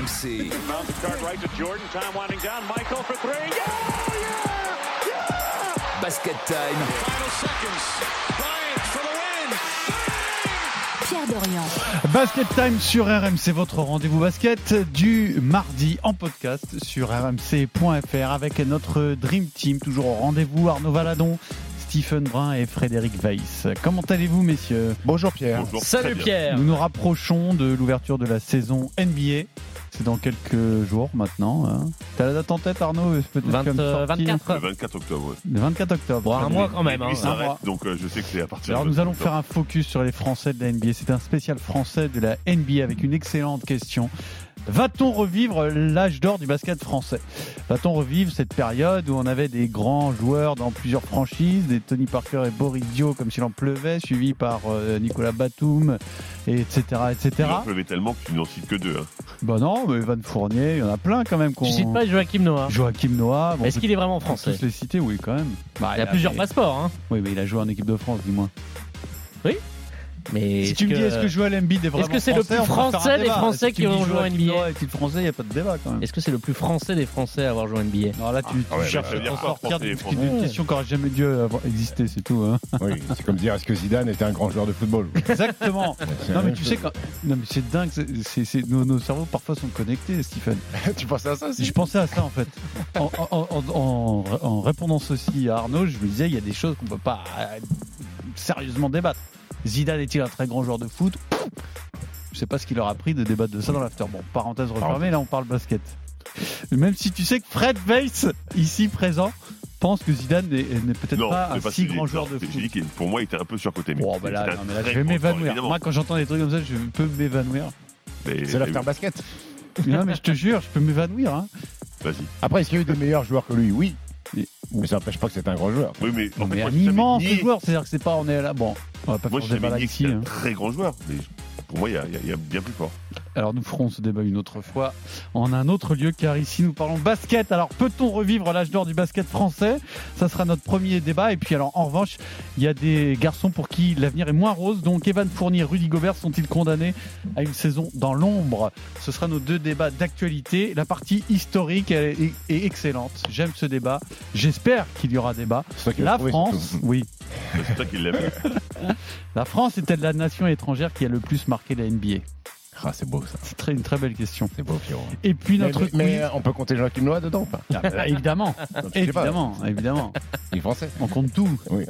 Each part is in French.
RMC. Basket time. Pierre Dorian. Basket Time sur RMC, votre rendez-vous basket du mardi en podcast sur rmc.fr avec notre Dream Team, toujours au rendez-vous Arnaud Valadon, Stephen Brun et Frédéric Weiss. Comment allez-vous messieurs? Bonjour Pierre. Salut Pierre. Nous nous rapprochons de l'ouverture de la saison NBA. C'est dans quelques jours maintenant. Hein. T'as la date en tête Arnaud Peut-être 20, comme euh, sortie 24. Le 24 octobre. ouais. Le 24 octobre. Bon, un mois quand même. Hein. Un mois. donc euh, je sais que c'est à partir Alors de nous allons 24 faire un focus sur les Français de la NBA. C'est un spécial français de la NBA avec une excellente question. Va-t-on revivre l'âge d'or du basket français? Va-t-on revivre cette période où on avait des grands joueurs dans plusieurs franchises, des Tony Parker et Boris Dio comme s'il en pleuvait, suivis par euh, Nicolas Batum, et etc. etc. Il en pleuvait tellement que tu n'en cites que deux. hein. Bah non, mais Van Fournier, il y en a plein quand même. qu'on- Tu cites pas Joachim Noah. Joachim Noah. bon, Est-ce peut qu'il est vraiment tous français les citer, oui, quand même. Bah, Il y a plusieurs mais- passeports. Hein. Oui, mais il a joué en équipe de France, dis-moi. Mais Si est-ce tu me dis, est-ce que Joel Embiid est vraiment Est-ce que c'est le français, plus français des. Français tu qui ont joué en NBA? Est-il français Il n'y a pas de débat quand même. Est-ce que c'est le plus français des Français à avoir joué en NBA Non, là, tu, tu Ah ouais, cherches bah, à dire t'en quoi, sortir d'une question qui aurait jamais dû avoir existé, c'est tout. Hein. Oui, c'est comme dire est-ce que Zidane était un grand joueur de football Exactement. Non, mais tu sais, quand... non, mais c'est dingue. c'est- c'est- c'est- Nos, nos cerveaux parfois sont connectés, Stephen. tu pensais à ça aussi Je pensais à ça en fait. En, en- en- en- en répondant ceci à Arnaud, je me disais, il y a des choses qu'on peut pas euh, sérieusement débattre. Zidane est-il un très grand joueur de foot? Je sais pas ce qu'il leur a pris de débattre de ça dans l'after. Bon, parenthèse refermée, là on parle basket. Même si tu sais que Fred Weiss, ici présent, pense que Zidane n'est peut-être pas un pas si grand joueur de J'ai foot. dit pour moi, il était un peu surcoté. mais Bon, bah là, non, mais je vais m'évanouir. Moi, quand j'entends des trucs comme ça, je peux m'évanouir. Mais- C'est l'after basket. non, mais je te jure, je peux m'évanouir. Hein. Vas-y. Après, est-ce qu'il y a eu de meilleurs joueurs que lui? Oui. Mais- ça n'empêche pas que c'est un grand joueur. Oui, mais en fait, mais moi, un immense nié- joueur, c'est-à-dire que c'est pas, on est là, bon, on va pas Moi, faire que ici. un hein. très grand joueur. Mais pour moi, il y a- il y bien plus fort. Alors nous ferons ce débat une autre fois en un autre lieu car ici nous parlons basket. Alors peut-on revivre l'âge d'or du basket français? Ça sera notre premier débat. Et puis alors en revanche, il y a des garçons pour qui l'avenir est moins rose. Donc Evan Fournier, Rudy Gobert sont-ils condamnés à une saison dans l'ombre? Ce sera nos deux débats d'actualité. La partie historique est, est- est excellente. J'aime ce débat. J'espère qu'il y aura débat. Toi qui La France, oui. C'est qu'il l'aime. La France est-elle la nation étrangère qui a le plus marqué? La NBA Ah, c'est beau ça. C'est très- une très belle question. C'est beau, Pierrot. Et puis Mais, notre mais- quiz- mais on peut compter Joachim Noah dedans ou pas? Ah, bah, évidemment, pas. évidemment, évidemment. Il est français. On compte tout. Oui.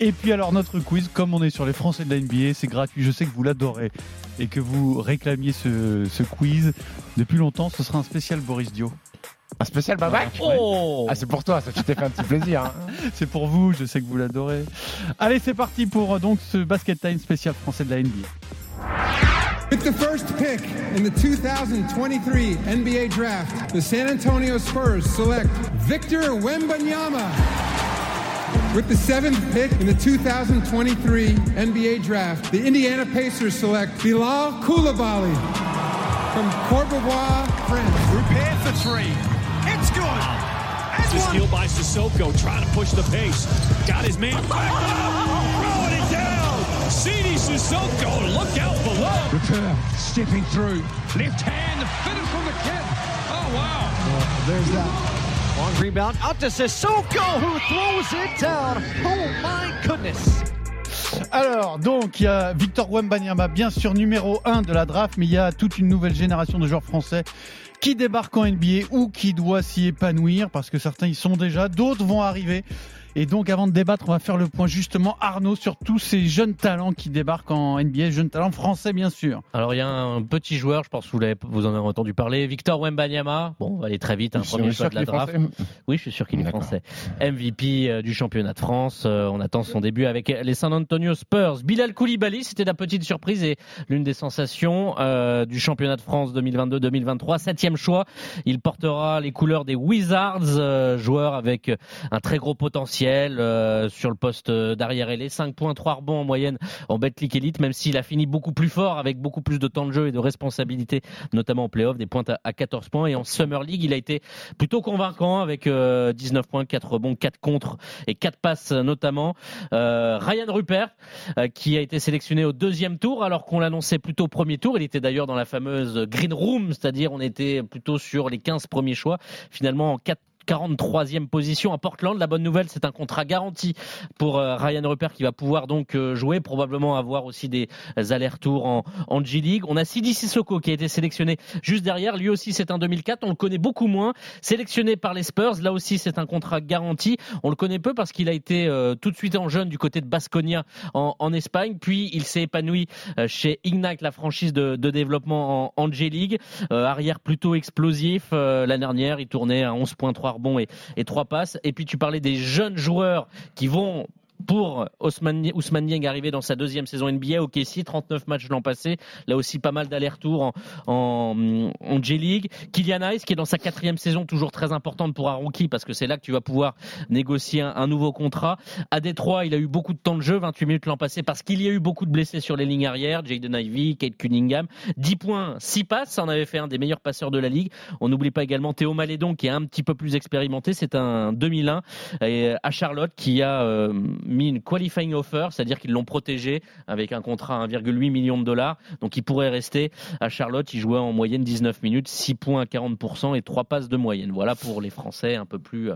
Et puis alors notre quiz, comme on est sur les Français de la NBA, c'est gratuit. Je sais que vous l'adorez et que vous réclamiez ce, ce quiz depuis longtemps. Ce sera un spécial Boris Dio. Un spécial Babac Oh Ah, c'est pour toi, ça, tu t'es fait un petit plaisir. hein. C'est pour vous. Je sais que vous l'adorez. Allez, c'est parti pour euh, donc ce basket time spécial Français de la NBA. With the first pick in the 2023 NBA Draft, the San Antonio Spurs select Victor Wembanyama. With the seventh pick in the 2023 NBA Draft, the Indiana Pacers select Bilal Koulibaly from Courbevoie, France. Prepare for three. It's good. And The one. steal by Sissoko, trying to push the pace. Got his man back up, throwing it CD Sissoko, look out below. Repair. Stepping through. Left hand. Finish from the kid. Oh, wow. there's that. Long rebound out to Sissoko who throws it down. Oh my goodness. Alors, donc, il y a Victor Wembanyama, bien sûr, numéro 1 de la draft, mais il y a toute une nouvelle génération de joueurs français qui débarquent en NBA ou qui doit s'y épanouir, parce que certains y sont déjà, d'autres vont arriver. Et donc, avant de débattre, on va faire le point justement, Arnaud, sur tous ces jeunes talents qui débarquent en NBA, jeunes talents français, bien sûr. Alors il y a un petit joueur, je pense que vous, en avez entendu parler, Victor Wembanyama. Bon, on va aller très vite, un Je premier choix de la draft. Oui, je suis sûr qu'il est français. MVP euh, du championnat de France. Euh, on attend son début avec les San Antonio Spurs. Bilal Koulibaly, c'était la petite surprise et l'une des sensations euh, du championnat de France 2022-2023. Septième choix. Il portera les couleurs des Wizards, euh, joueur avec un très gros potentiel. Euh, sur le poste d'arrière ailé. 5 points, 3 rebonds en moyenne en Betclic Elite, même s'il a fini beaucoup plus fort avec beaucoup plus de temps de jeu et de responsabilité, notamment en playoff, des points à, à 14 points. Et en Summer League, il a été plutôt convaincant avec euh, 19 points, 4 rebonds, 4 contre et 4 passes notamment. Euh, Ryan Rupert, euh, qui a été sélectionné au deuxième tour, alors qu'on l'annonçait plutôt au premier tour. Il était d'ailleurs dans la fameuse Green Room, c'est-à-dire on était plutôt sur les 15 premiers choix. Finalement, en 4 43e position à Portland. La bonne nouvelle, c'est un contrat garanti pour euh, Ryan Rupert qui va pouvoir donc euh, jouer, probablement avoir aussi des allers-retours en, en G-League. On a Sidi Sissoko qui a été sélectionné juste derrière. Lui aussi, c'est un 2004. On le connaît beaucoup moins. Sélectionné par les Spurs. Là aussi, c'est un contrat garanti. On le connaît peu parce qu'il a été euh, tout de suite en jeune du côté de Basconia en, en Espagne. Puis, il s'est épanoui euh, chez Ignite, la franchise de, de développement en, en G-League. Euh, arrière plutôt explosif. L'année dernière, il tournait à 11.3 rebonds et, et 3 passes. Et puis, tu parlais des jeunes joueurs qui vont pour Ousmane, Ousmane Dieng arrivé dans sa deuxième saison NBA au KC, 39 matchs l'an passé, là aussi pas mal d'allers-retours en, en, en J-League. Kylian Hayes qui est dans sa quatrième saison, toujours très importante pour un parce que c'est là que tu vas pouvoir négocier un, nouveau contrat. À Détroit, il a eu beaucoup de temps de jeu, 28 minutes l'an passé parce qu'il y a eu beaucoup de blessés sur les lignes arrière, Jaden Ivey, Kate Cunningham, 10 points, 6 passes, ça en avait fait un des meilleurs passeurs de la ligue. On n'oublie pas également Théo Malédon qui est un petit peu plus expérimenté, c'est un 2001 et à Charlotte qui a euh, mis une qualifying offer, c'est-à-dire qu'ils l'ont protégé avec un contrat à 1,8 million de dollars. Donc il pourrait rester à Charlotte. Il jouait en moyenne 19 minutes, 6 points à 40% et 3 passes de moyenne. Voilà pour les Français un peu plus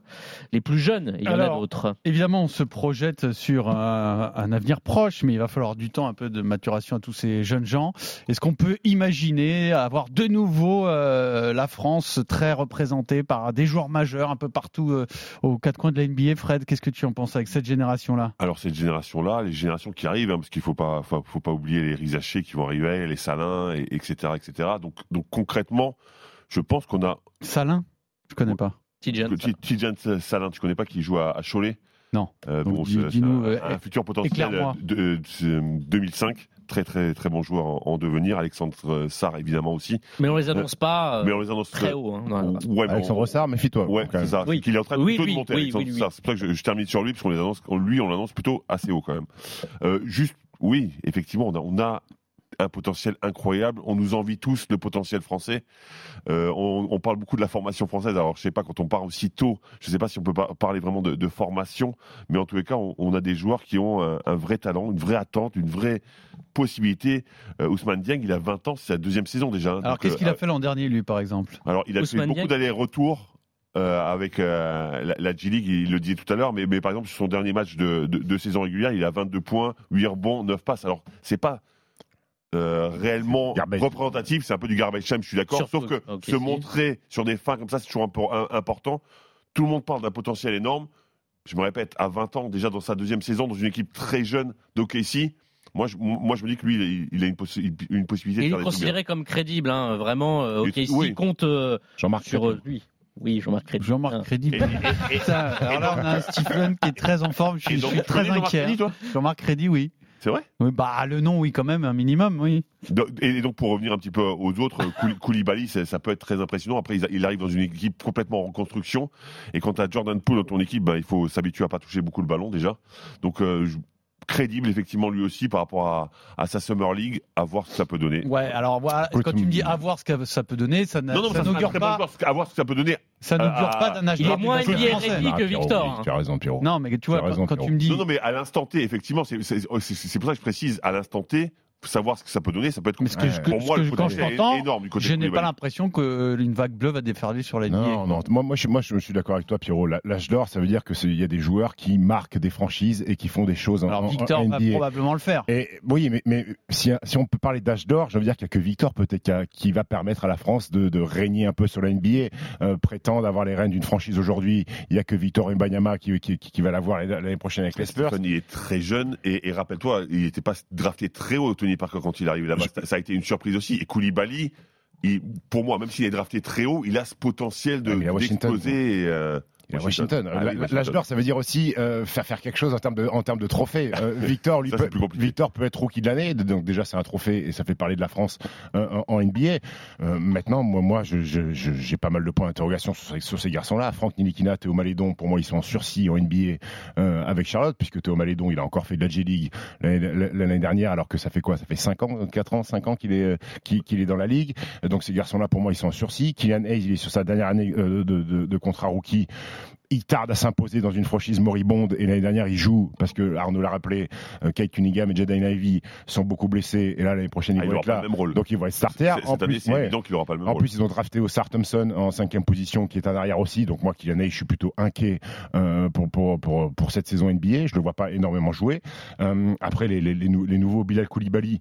les plus jeunes. Il y Alors, en a d'autres. Évidemment, on se projette sur un, un, avenir proche, mais il va falloir du temps, un peu de maturation à tous ces jeunes gens. Est-ce qu'on peut imaginer avoir de nouveau euh, la France très représentée par des joueurs majeurs un peu partout euh, aux quatre coins de la NBA Fred, qu'est-ce que tu en penses avec cette génération-là? Alors cette génération-là, les générations qui arrivent, hein, parce qu'il faut pas, faut, faut, pas oublier les Rizaché qui vont arriver, les Salins, et, etc., etc. Donc, donc concrètement, je pense qu'on a. Salin, je connais pas. Tijan Salin, tu connais pas qui joue à, à Cholet Non. Euh, bon, dis, c'est dis un, euh, un, futur potentiel de, de, de, 2005 très très très bon joueur en, en, devenir. Alexandre Sarr évidemment aussi. Mais on les annonce pas. Euh, mais on les annonce très haut. Hein, ouais, Alexandre Sarr, méfie-toi. Ouais, c'est ça. Oui. Qu'il est en train oui, plutôt oui, de monter. Oui, Alexandre oui, Sarr. C'est pour ça que je, je, termine sur lui parce qu'on les annonce. Lui, on l'annonce plutôt assez haut quand même. Euh, juste, oui, effectivement, on a, on a un potentiel incroyable. On nous envie tous le potentiel français. Euh, on, on, parle beaucoup de la formation française. Alors, je sais pas quand on part aussi tôt. Je sais pas si on peut pas parler vraiment de, de formation, mais en tous les cas, on, on, a des joueurs qui ont un, un, vrai talent, une vraie attente, une vraie possibilité. Euh, Ousmane Dieng, il a 20 ans, c'est sa deuxième saison déjà. Alors, qu'est-ce qu'il a fait l'an dernier, lui, par exemple? Alors, il a Ousmane fait beaucoup d'allers-retours. Euh, avec euh, la, la G-League, il le disait tout à l'heure, mais, mais, par exemple, sur son dernier match de, de, de, saison régulière, il a 22 points, 8 rebonds, 9 passes. Alors, c'est pas euh, réellement garbage. représentatif, c'est un peu du garbage time, je suis d'accord. Sauf que okay, se montrer sur des fins comme ça, c'est toujours un peu important. Tout le monde parle d'un potentiel énorme. Je me répète, à 20 ans, déjà dans sa deuxième saison, dans une équipe très jeune d'OKC, moi je, moi, je me dis que lui, il a une, possi une possibilité. Il est considéré comme crédible, hein, vraiment. Euh, OKC oui. compte euh, Jean-Marc sur euh, lui. Oui, Jean-Marc Crédit. Jean-Marc Ah. Crédit. alors là, on a un Stephen qui est très en forme. Je, suis, je suis très inquiet. Jean-Marc Crédit, oui. C'est vrai? Oui, bah, Le nom, oui, quand même, un minimum, oui. Et donc, pour revenir un petit peu aux autres, Koulibaly, ça peut être très impressionnant. Après, il arrive dans une équipe complètement en reconstruction. Et quand tu as Jordan Poole dans ton équipe, bah, il faut s'habituer à pas toucher beaucoup le ballon déjà. Donc, euh, crédible effectivement lui aussi par rapport à, à, sa Summer League, à voir ce que ça peut donner. Ouais, alors voilà, quand tu me dis à voir ce que ça peut donner, ça n'augure pas. à voir ce que ça peut donner. Ça n'augure pas d'un âge Il est moins ready que Victor. Tu as raison, Pierrot. Non, mais tu vois, raison, quand, tu me dis. Non, non, mais à l'instant T, effectivement, c'est pour ça que je précise, à l'instant T, savoir ce que ça peut donner, ça peut être mais ce que je, pour moi que le je, quand je t'entends, énorme du côté je n'ai pas l'impression qu'une vague bleue va déferler sur la ligne. Non, non, moi, moi, je, moi, je suis d'accord avec toi, Pierrot. L'âge d'or, ça veut dire que il y a des joueurs qui marquent des franchises et qui font des choses. Alors en, Victor en va probablement le faire. Et oui, mais, mais si, si, on peut parler d'âge d'or, je veux dire qu'il n'y a que Victor peut-être qui, va permettre à la France de, de régner un peu sur la NBA, euh, prétendre avoir les rênes d'une franchise aujourd'hui. Il n'y a que Victor Mbanyama qui, qui, qui, va l'avoir l'année prochaine avec les Spurs. Il est très jeune et, et rappelle-toi, il n'était pas drafté très haut, Tony Parker, quand il arrive là-bas. Ça a été une surprise aussi. Et Koulibaly, il, pour moi, même s'il est drafté très haut, il a ce potentiel de ouais, d'exploser. Euh... Washington. Ah oui. L'âge d'or, ça veut dire aussi euh, faire faire quelque chose en termes de, en termes de trophées. Euh, Victor, lui, Ça, peut. Victor peut être rookie de l'année, donc déjà c'est un trophée et ça fait parler de la France euh, en, en NBA. Euh, maintenant, moi, moi, j'ai pas mal de points d'interrogation sur, ces- sur ces garçons-là. Franck Nilikina, Théo Malédon, pour moi, ils sont en sursis en NBA euh, avec Charlotte, puisque Théo Malédon, il a encore fait de la G-League l'année dernière, alors que ça fait quoi? Ça fait 5 ans, 4 ans, 5 ans qu'il est, euh, qu'il est dans la ligue. Donc ces garçons-là, pour moi, ils sont en sursis. Kylian Hayes, il est sur sa dernière année euh, de, de- de contrat rookie. Il tarde à s'imposer dans une franchise moribonde et l'année dernière il joue parce que Arnaud l'a rappelé, euh, Kate Cunningham et Jaden Ivy sont beaucoup blessés et là l'année prochaine Ah, ils il aura être là. le même rôle. Donc ils vont être starters. C'est- En Cette plus, ouais. n'aura pas le même En rôle. plus, ils ont drafté Osar Thompson en cinquième position, qui est un arrière aussi. Donc moi, Kylian je suis plutôt inquiet euh, pour, pour, pour, pour cette saison NBA. Je le vois pas énormément jouer. Euh, après, les, les, les, nou- les nouveaux Bilal Koulibaly.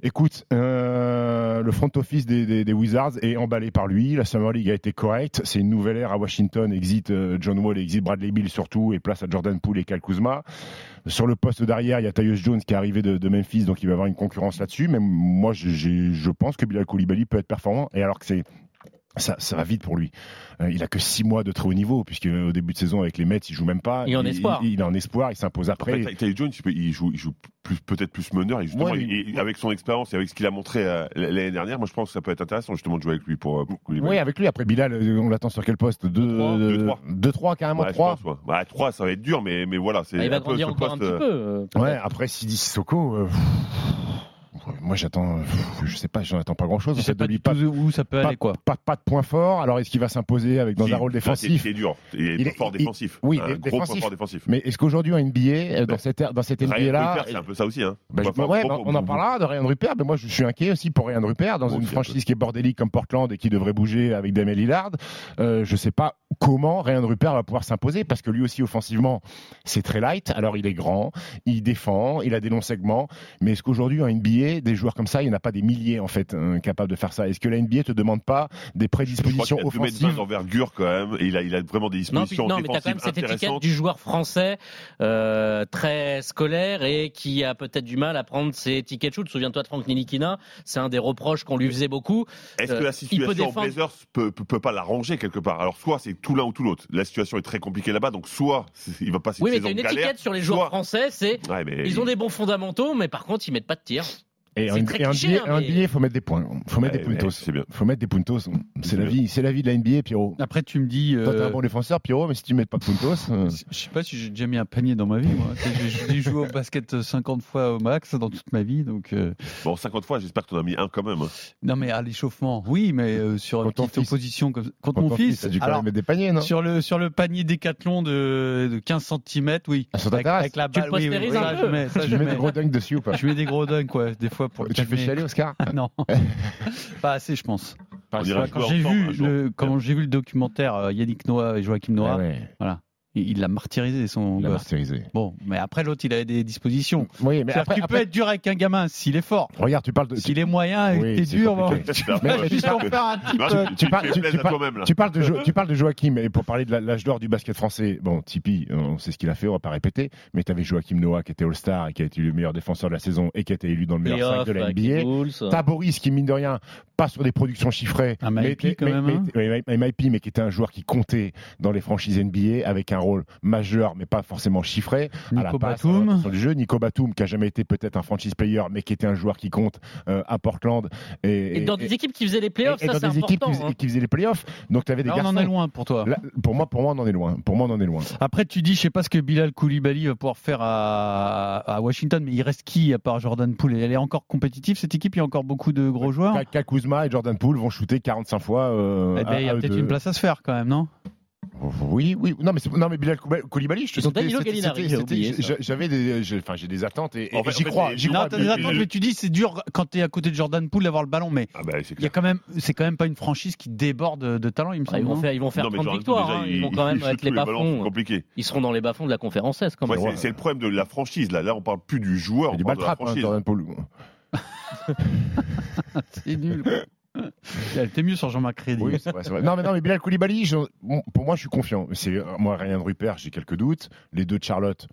Écoute, euh, le front office des, Wizards est emballé par lui. La Summer League a été correcte. C'est une nouvelle ère à Washington. Exit euh, John Wall, exit Bradley Bill surtout, et place à Jordan Poole et Kyle Kuzma. Sur le poste d'arrière, il y a Tyus Jones qui est arrivé de, Memphis, donc il va avoir une concurrence là-dessus. Mais moi, je pense que Bilal Koulibaly peut être performant. Et alors que c'est ça, ça va vite pour lui. Euh, il a que six mois de très haut niveau, puisque au début de saison avec les Mets, il joue même pas. Il est en espoir. Il, il est en espoir, il s'impose après. Ty- Tyus Jones, il joue, il joue plus- peut-être plus meneur. Et justement, Ouais, il- il- avec son expérience et avec ce qu'il a montré euh, l'année dernière, moi je pense que ça peut être intéressant justement de jouer avec lui pour, euh, pour oui, avec lui. Après Bilal, euh, on l'attend sur quel poste? Trois. 2-3 carrément Ouais, je 3 pense, ouais. Ouais, 3, ça va être dur, mais, mais voilà. c'est Ah, il va un peu grandir encore un poste, petit euh, peu. euh. Ouais, après Sidi Sissoko, euh, moi j'attends, je sais pas, j'en attends pas grand chose. Sais pas tout où ça peut pas, aller, quoi. pas, pas de point fort. Alors est-ce qu'il va s'imposer avec dans si, un rôle défensif C'est dur. Il est, Il est- fort il- défensif. oui, un gros point fort défensif. Mais est-ce qu'aujourd'hui en NBA, dans cette dans cette NBA Ryan là, Rupert, c'est un peu ça aussi. Hein. Bah, je- ouais, bah, on en parlera de Ryan Rupert, mais moi je suis inquiet aussi pour Ryan Rupert dans une un franchise qui est bordélique comme Portland et qui devrait bouger avec Damien Lillard. Euh, je sais pas comment Ryan Rupert va pouvoir s'imposer parce que lui aussi offensivement c'est très light. Alors il est grand, il défend, il a des longs segments, mais est-ce qu'aujourd'hui en NBA des joueurs comme ça, il n'y en a pas des milliers en fait hein, capables de faire ça? Est-ce que la NBA te demande pas des Je crois prédispositions qu'il a 2 mètres 20 offensives? d'envergure quand même. Et il a, il a vraiment des Non, puis- dispositions non, mais t'as quand même cette étiquette du joueur français euh, très scolaire et qui a peut-être du mal à prendre ses tickets de shoot. Souviens-toi de Franck Nilikina, c'est un des reproches qu'on lui faisait beaucoup. Est-ce Euh, que la il peut situation aux défendre- Blazers peut, peut, peut pas l'arranger quelque part? Alors soit c'est tout l'un ou tout l'autre. La situation est très compliquée là-bas, donc soit il va passer Oui, mais t'as saison une galère, étiquette sur les joueurs soit- français, c'est Ouais, mais ils ont des bons fondamentaux, mais par contre ils mettent pas de tir. Et très et cliché, NBA, hein, il faut mettre des points. Il faut mettre Ouais, des puntos. mais c'est bien. faut mettre des puntos. C'est la vie, c'est la vie de la NBA, Pierrot. Après, tu me dis. Toi, t'es euh, un bon défenseur, Pierrot, mais si tu mets pas de puntos. euh, Je sais pas si j'ai déjà mis un panier dans ma vie. Moi. Tu J'ai joué au basket 50 fois au max dans toute ma vie. Donc, euh, Bon, 50 fois, j'espère que tu en as mis un quand même. hein. non, mais à l'échauffement, oui, mais euh, sur une Contre ton petite fils. opposition comme contre Contre mon fils. quand alors, même mettre des paniers, non? sur le sur le panier décathlon de, de 15 cm, oui. Ah, sur ta avec, avec la Tu balle, le oui, oui, oui, un peu? je mets, ça, Tu je mets mets. des gros dunks dessus ou pas? Je mets des gros dunks, quoi, des fois pour le Tu fais chialer, Oscar. Non, pas assez, je pense. Dirait un Quand j'ai vu le quand j'ai vu le documentaire euh, Yannick Noah et Joachim Noah, Ah ouais, il il l'a martyrisé son il l'a gosse. martyrisé. Bon, mais après l'autre, il avait des dispositions. Oui, mais après, tu peux être dur avec un gamin s'il est fort. regarde, tu parles de. S'il est moyen et Oui, que t'es dur, bon, tu vas juste en faire un petit peu. tu- parles- tu- tu. Tu de Jo- tu parles de Joachim et pour parler de l'âge d'or du basket français. Bon, Tipeee, on sait ce qu'il a fait, on va pas répéter. Mais tu avais Joachim Noah qui était All-Star et qui a été le meilleur défenseur de la saison et qui a été élu dans le meilleur 5 Playoff de la NBA. T'as Boris qui, mine de rien, pas sur des productions chiffrées, Un MIP quand même, hein. MIP, mais qui était un joueur qui comptait dans les franchises NBA avec un rôle majeur, mais pas forcément chiffré. à la Nico passe, à Batum. l'orientation du jeu. Nico Batum, qui a jamais été peut-être un franchise player, mais qui était un joueur qui compte euh, à Portland. Et, Et dans des équipes qui faisaient les playoffs, et ça dans c'est des équipes qui, faisaient- hein. qui faisaient les playoffs. Donc tu avais des Là, on en est loin pour toi. Là, pour moi, pour moi, on en est loin. Pour moi, on en est loin. Après, tu dis, je sais pas ce que Bilal Koulibaly va pouvoir faire à, à Washington, mais il reste qui à part Jordan Poole? Elle est encore compétitive cette équipe? Il y a encore beaucoup de gros joueurs? Kyle- Kyle Kuzma et Jordan Poole vont shooter 45 fois. euh, Eh ben, à- il y a peut-être une place à se faire quand même, non? Oui, oui. Non, mais, non, mais Bilal Koulibaly, je te Ils j'a- J'avais des, enfin, j'ai des attentes et, et j'y crois. J'y crois. t'as des attentes, mais tu dis c'est dur quand t'es à côté de Jordan Poole d'avoir le ballon, mais Ah bah, c'est il y a quand même, c'est quand même pas une franchise qui déborde de, talent, il me Ah, semble. Ils vont faire, ils vont faire Non, mais 30 Jordan victoires. Hein. déjà, Ils vont il- quand même être les bas-fonds. compliqué. Ils seront dans les bas-fonds de la conférence S quand Ouais, même. c'est- le problème de la franchise. Là, là, on parle plus du joueur, du parle de la baltrap, hein, franchise. Jordan Poole. c'est nul. Elle était mieux sur Jean-Marc. Non, mais non, mais Bilal Koulibaly, pour moi, je suis confiant. C'est moi, Ryan Rupert, j'ai quelques doutes. Les deux de Charlotte.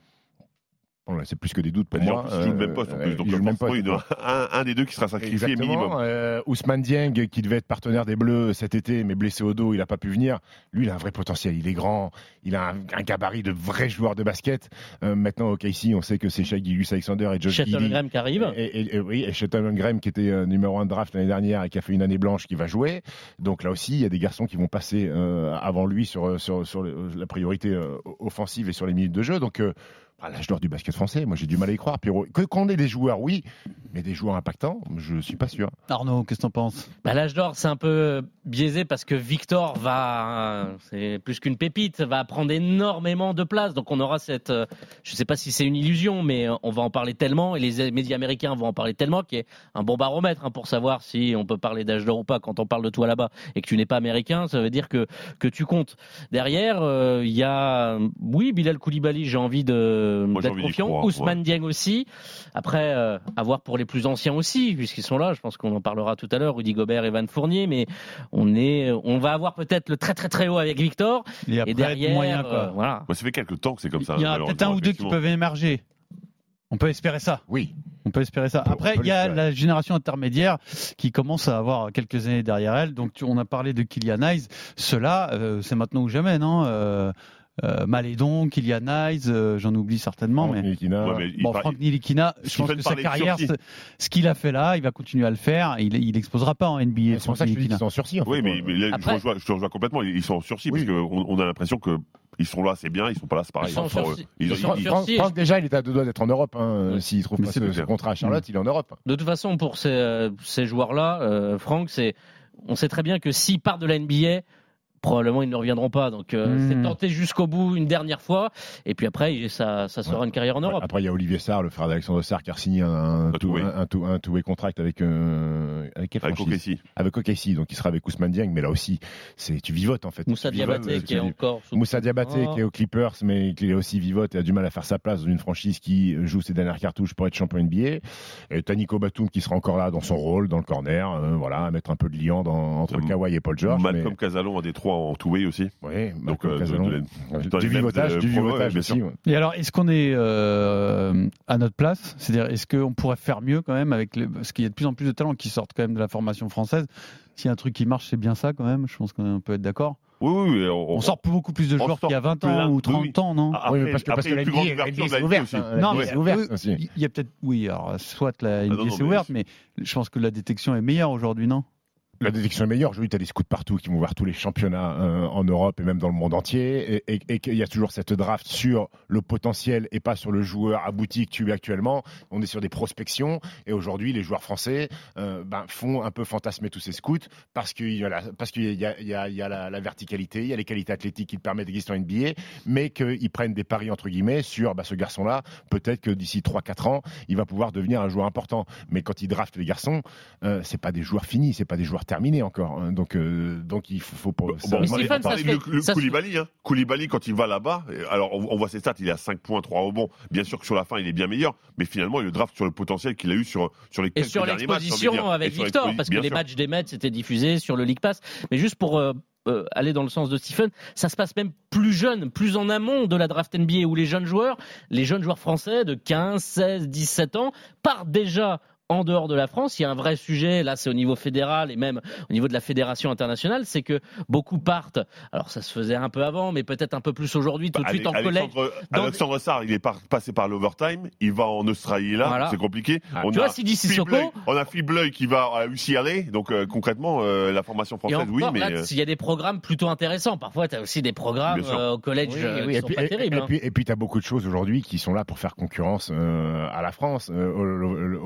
Bon, c'est plus que des doutes pour Bah, moi. en plus, il joue le même poste en Euh, plus. Donc, il y en a un, un des deux qui sera sacrifié Exactement. minimum. Euh, Ousmane Dieng, qui devait être partenaire des Bleus cet été, mais blessé au dos, il n'a pas pu venir. Lui, il a un vrai potentiel. Il est grand, il a un, un gabarit de vrai joueur de basket. Euh, maintenant, au KC, on sait que c'est Shai Gilgeous Alexander et Josh. Graham qui arrive. Et, et- et- oui, et Shelton Graham qui était numéro 1 de draft l'année dernière et qui a fait une année blanche qui va jouer. Donc là aussi, il y a des garçons qui vont passer euh, avant lui sur, sur, la priorité euh, offensive et sur les minutes de jeu. Donc euh, à l'âge d'or du basket français, moi j'ai du mal à y croire. Pierrot. Que qu'on ait des joueurs, oui, mais des joueurs impactants, je suis pas sûr. Arnaud, qu'est-ce que t'en penses? Bah, L'âge d'or, c'est un peu biaisé parce que Victor va, c'est plus qu'une pépite, va prendre énormément de place. Donc on aura cette, je ne sais pas si c'est une illusion, mais euh, on va en parler tellement et les médias américains vont en parler tellement qu'il y a un bon baromètre hein, pour savoir si on peut parler d'âge d'or ou pas. Quand on parle de toi là-bas et que tu n'es pas américain, ça veut dire que que tu comptes. Derrière, euh, il y a, oui, Bilal Koulibaly, j'ai envie de J'ai d'être confiant. croire, Ousmane Dieng aussi. Après, euh, à voir pour les plus anciens aussi, puisqu'ils sont là. Je pense qu'on en parlera tout à l'heure. Rudy Gobert et Van Fournier, mais on est, on va avoir peut-être le très très très haut avec Victor. Et après, et derrière, moyen, euh, quoi. voilà. Moi, ça fait quelques temps que c'est comme ça. Il y en a peut-être un ou deux qui peuvent émerger. On peut espérer ça. Oui. On peut espérer ça. Après, il y a la génération intermédiaire qui commence à avoir quelques années derrière elle. Donc, tu- on a parlé de Kylian Hayes. Cela, euh, c'est maintenant ou jamais, non euh, euh, Malédon, Kylian Hayes, euh, j'en oublie certainement. Franck mais... Ntilikina, Ouais, mais il Bon, par- Franck Nilikina, je pense que sa carrière, ce qu'il a fait là, il va continuer à le faire. Il, il explosera pas en NBA. C'est pour Franck ça que je te dis Nilikina. qu'ils sont en sursis. en Oui, fait. mais, mais là, je, Après- rejoins, je te rejoins complètement. Ils sont en sursis Oui. parce qu'on on a l'impression que ils sont là, c'est bien. Ils sont pas là, c'est pareil. Ils sont en Enfin, sursis. ils- Ils sont en ils- Franck, déjà, il est à deux doigts d'être en Europe. Hein, Ouais. S'il trouve Mais pas ce, contrat à Charlotte, il est en Europe. De toute façon, pour ces, euh, ces joueurs-là, euh, Franck, c'est, on sait très bien que s'ils partent de la NBA, probablement ils ne reviendront pas. Donc euh, Mhm. c'est tenter jusqu'au bout une dernière fois, et puis après, ça, ça sera Ouais. une carrière en Europe. Après, il y a Olivier Sarr, le frère d'Alexandre Sarr, qui a signé un, tout- two-way. un, contract avec, euh, avec quelle Avec franchise OKC. Avec OKC, donc il sera avec Ousmane Dieng, mais là aussi, c'est tu vivotes en fait. Moussa vivotes, Diabaté euh, qui est encore sous Moussa Diabaté qui est aux Clippers, mais qui est aussi vivote et a du mal à faire sa place dans une franchise qui joue ses dernières cartouches pour être champion NBA. Et Taniko Batum qui sera encore là dans son rôle, dans le corner, euh, voilà, à mettre un peu de liant dans- entre. Kawhi et Paul George. Malcolm Casalon en Détroit en two-way aussi. mais, ouais, Donc, euh, dans du vivotage, euh, du vivotage aussi. ouais. Et alors, est-ce qu'on est euh, à notre place? C'est-à-dire, est-ce qu'on pourrait faire mieux quand même avec les... parce qu'il y a de plus en plus de talents qui sortent quand même de la formation française? S'il y a un truc qui marche, c'est bien ça quand même. Je pense qu'on peut être d'accord. Oui, oui, oui. On, On sort beaucoup plus de joueurs qu'il y a 20 plein- ans ou oui, 30 oui. ans, non? Après, Oui, parce que, parce que la une plus grande NBA, c'est la ouvert. aussi. hein, Non, mais NBA, c'est ouvert euh, aussi. il y a peut-être, oui, alors soit la NBA non, non, c'est mais- ouverte, mais je pense que la détection est meilleure aujourd'hui, non? La détection est meilleure. Aujourd'hui, tu as des scouts partout qui vont voir tous les championnats euh, en Europe et même dans le monde entier. Et, et- qu'il y a toujours cette draft sur le potentiel et pas sur le joueur abouti que tu es actuellement. On est sur des prospections. Et aujourd'hui, les joueurs français euh, ben, font un peu fantasmer tous ces scouts parce qu'il y a, la, y a, la, verticalité, il y a les qualités athlétiques qui te permettent d'exister en NBA, mais qu'ils prennent des paris entre guillemets sur bah, ce garçon-là. Peut-être que d'ici 3-4 ans, il va pouvoir devenir un joueur important. Mais quand ils draftent les garçons, euh, c'est pas des joueurs finis, c'est pas des joueurs terminés encore. hein. Donc, euh, donc il faut, faut pas. Bon, ça- Mais on parlait, Stephen, on parlait ça le- le ça se- Koulibaly, hein. Koulibaly, quand il va là-bas, alors on, on voit ses stats, il est à 5 points, 3 rebonds. Bien sûr que sur la fin, il est bien meilleur, mais finalement, il le draft sur le potentiel qu'il a eu sur, sur les Et quelques sur l'exposition avec Et Victor, parce que les sûr. matchs des Mets étaient diffusés sur le League Pass. Mais juste pour euh, euh, aller dans le sens de Stephen, ça se passe même plus jeune, plus en amont de la draft NBA où les jeunes joueurs, les jeunes joueurs français de 15, 16, 17 ans partent déjà en dehors de la France, il y a un vrai sujet, là c'est au niveau fédéral et même au niveau de la fédération internationale, c'est que beaucoup partent, alors ça se faisait un peu avant, mais peut-être un peu plus aujourd'hui, tout de Bah, suite en collège. Alexandre, Dans- Alexandre Sarr, il est par- passé par l'overtime, il va en Australie là, Voilà. c'est compliqué. on Tu a vois, Sidi Sissoko- on a Fibleuil qui va à UCLA, donc euh, concrètement, euh, la formation française, encore, oui, mais là, euh, il y a des programmes plutôt intéressants. Parfois, tu as aussi des programmes euh, au collège Oui, oui, qui et sont puis, pas et- terribles. et hein. puis, et puis, tu as beaucoup de choses aujourd'hui qui sont là pour faire concurrence euh, à la France. Euh,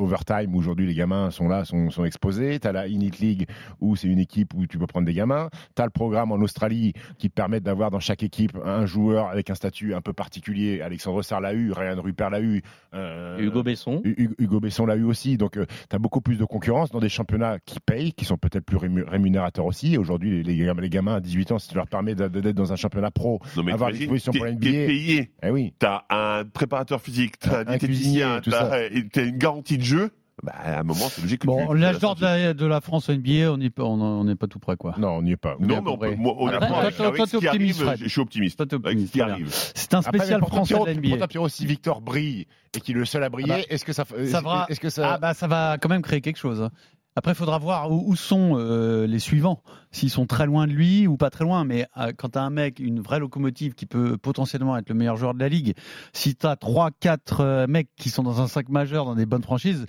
où aujourd'hui les gamins sont là, sont, sont exposés. Tu as la Init League, où c'est une équipe où tu peux prendre des gamins. Tu as le programme en Australie qui te permet d'avoir dans chaque équipe un joueur avec un statut un peu particulier. Alexandre Sarr l'a eu, Ryan Rupert l'a eu. euh, Hugo Besson. Hu- Hugo Besson l'a eu aussi. Donc, tu as beaucoup plus de concurrence dans des championnats qui payent, qui sont peut-être plus rému- rémunérateurs aussi. Aujourd'hui, les, les gamins- les gamins à 18 ans, si tu leur permets d'être dans un championnat pro, non, mais avoir t'imagines, l'exposition pour la t'es NBA. payé, eh oui. t'as un préparateur physique, t'as un Un cuisinier, diététicien, t'as une garantie de jeu. Bah, à un moment, c'est logique que Bon, l'âge d'or de la, de la France NBA, on n'est pas, on on n'est pas tout près, quoi. Non, on n'y est pas. Non, mais on peut, moi, honnêtement, Toi, toi, toi, optimiste, arrive, je, suis optimiste. C'est un spécial français Pierrot, de pour l'NBA. toi, Pierrot, si Victor brille et qu'il est le seul à briller, Ah bah, est-ce que ça, Ça va. est-ce que ça, Ah bah ça va quand même créer quelque chose. hein. Après, il faudra voir où, où sont euh, les suivants, s'ils sont très loin de lui ou pas très loin. Mais euh, quand tu as un mec, une vraie locomotive qui peut potentiellement être le meilleur joueur de la ligue, si tu as 3-4 mecs qui sont dans un 5 majeur, dans des bonnes franchises,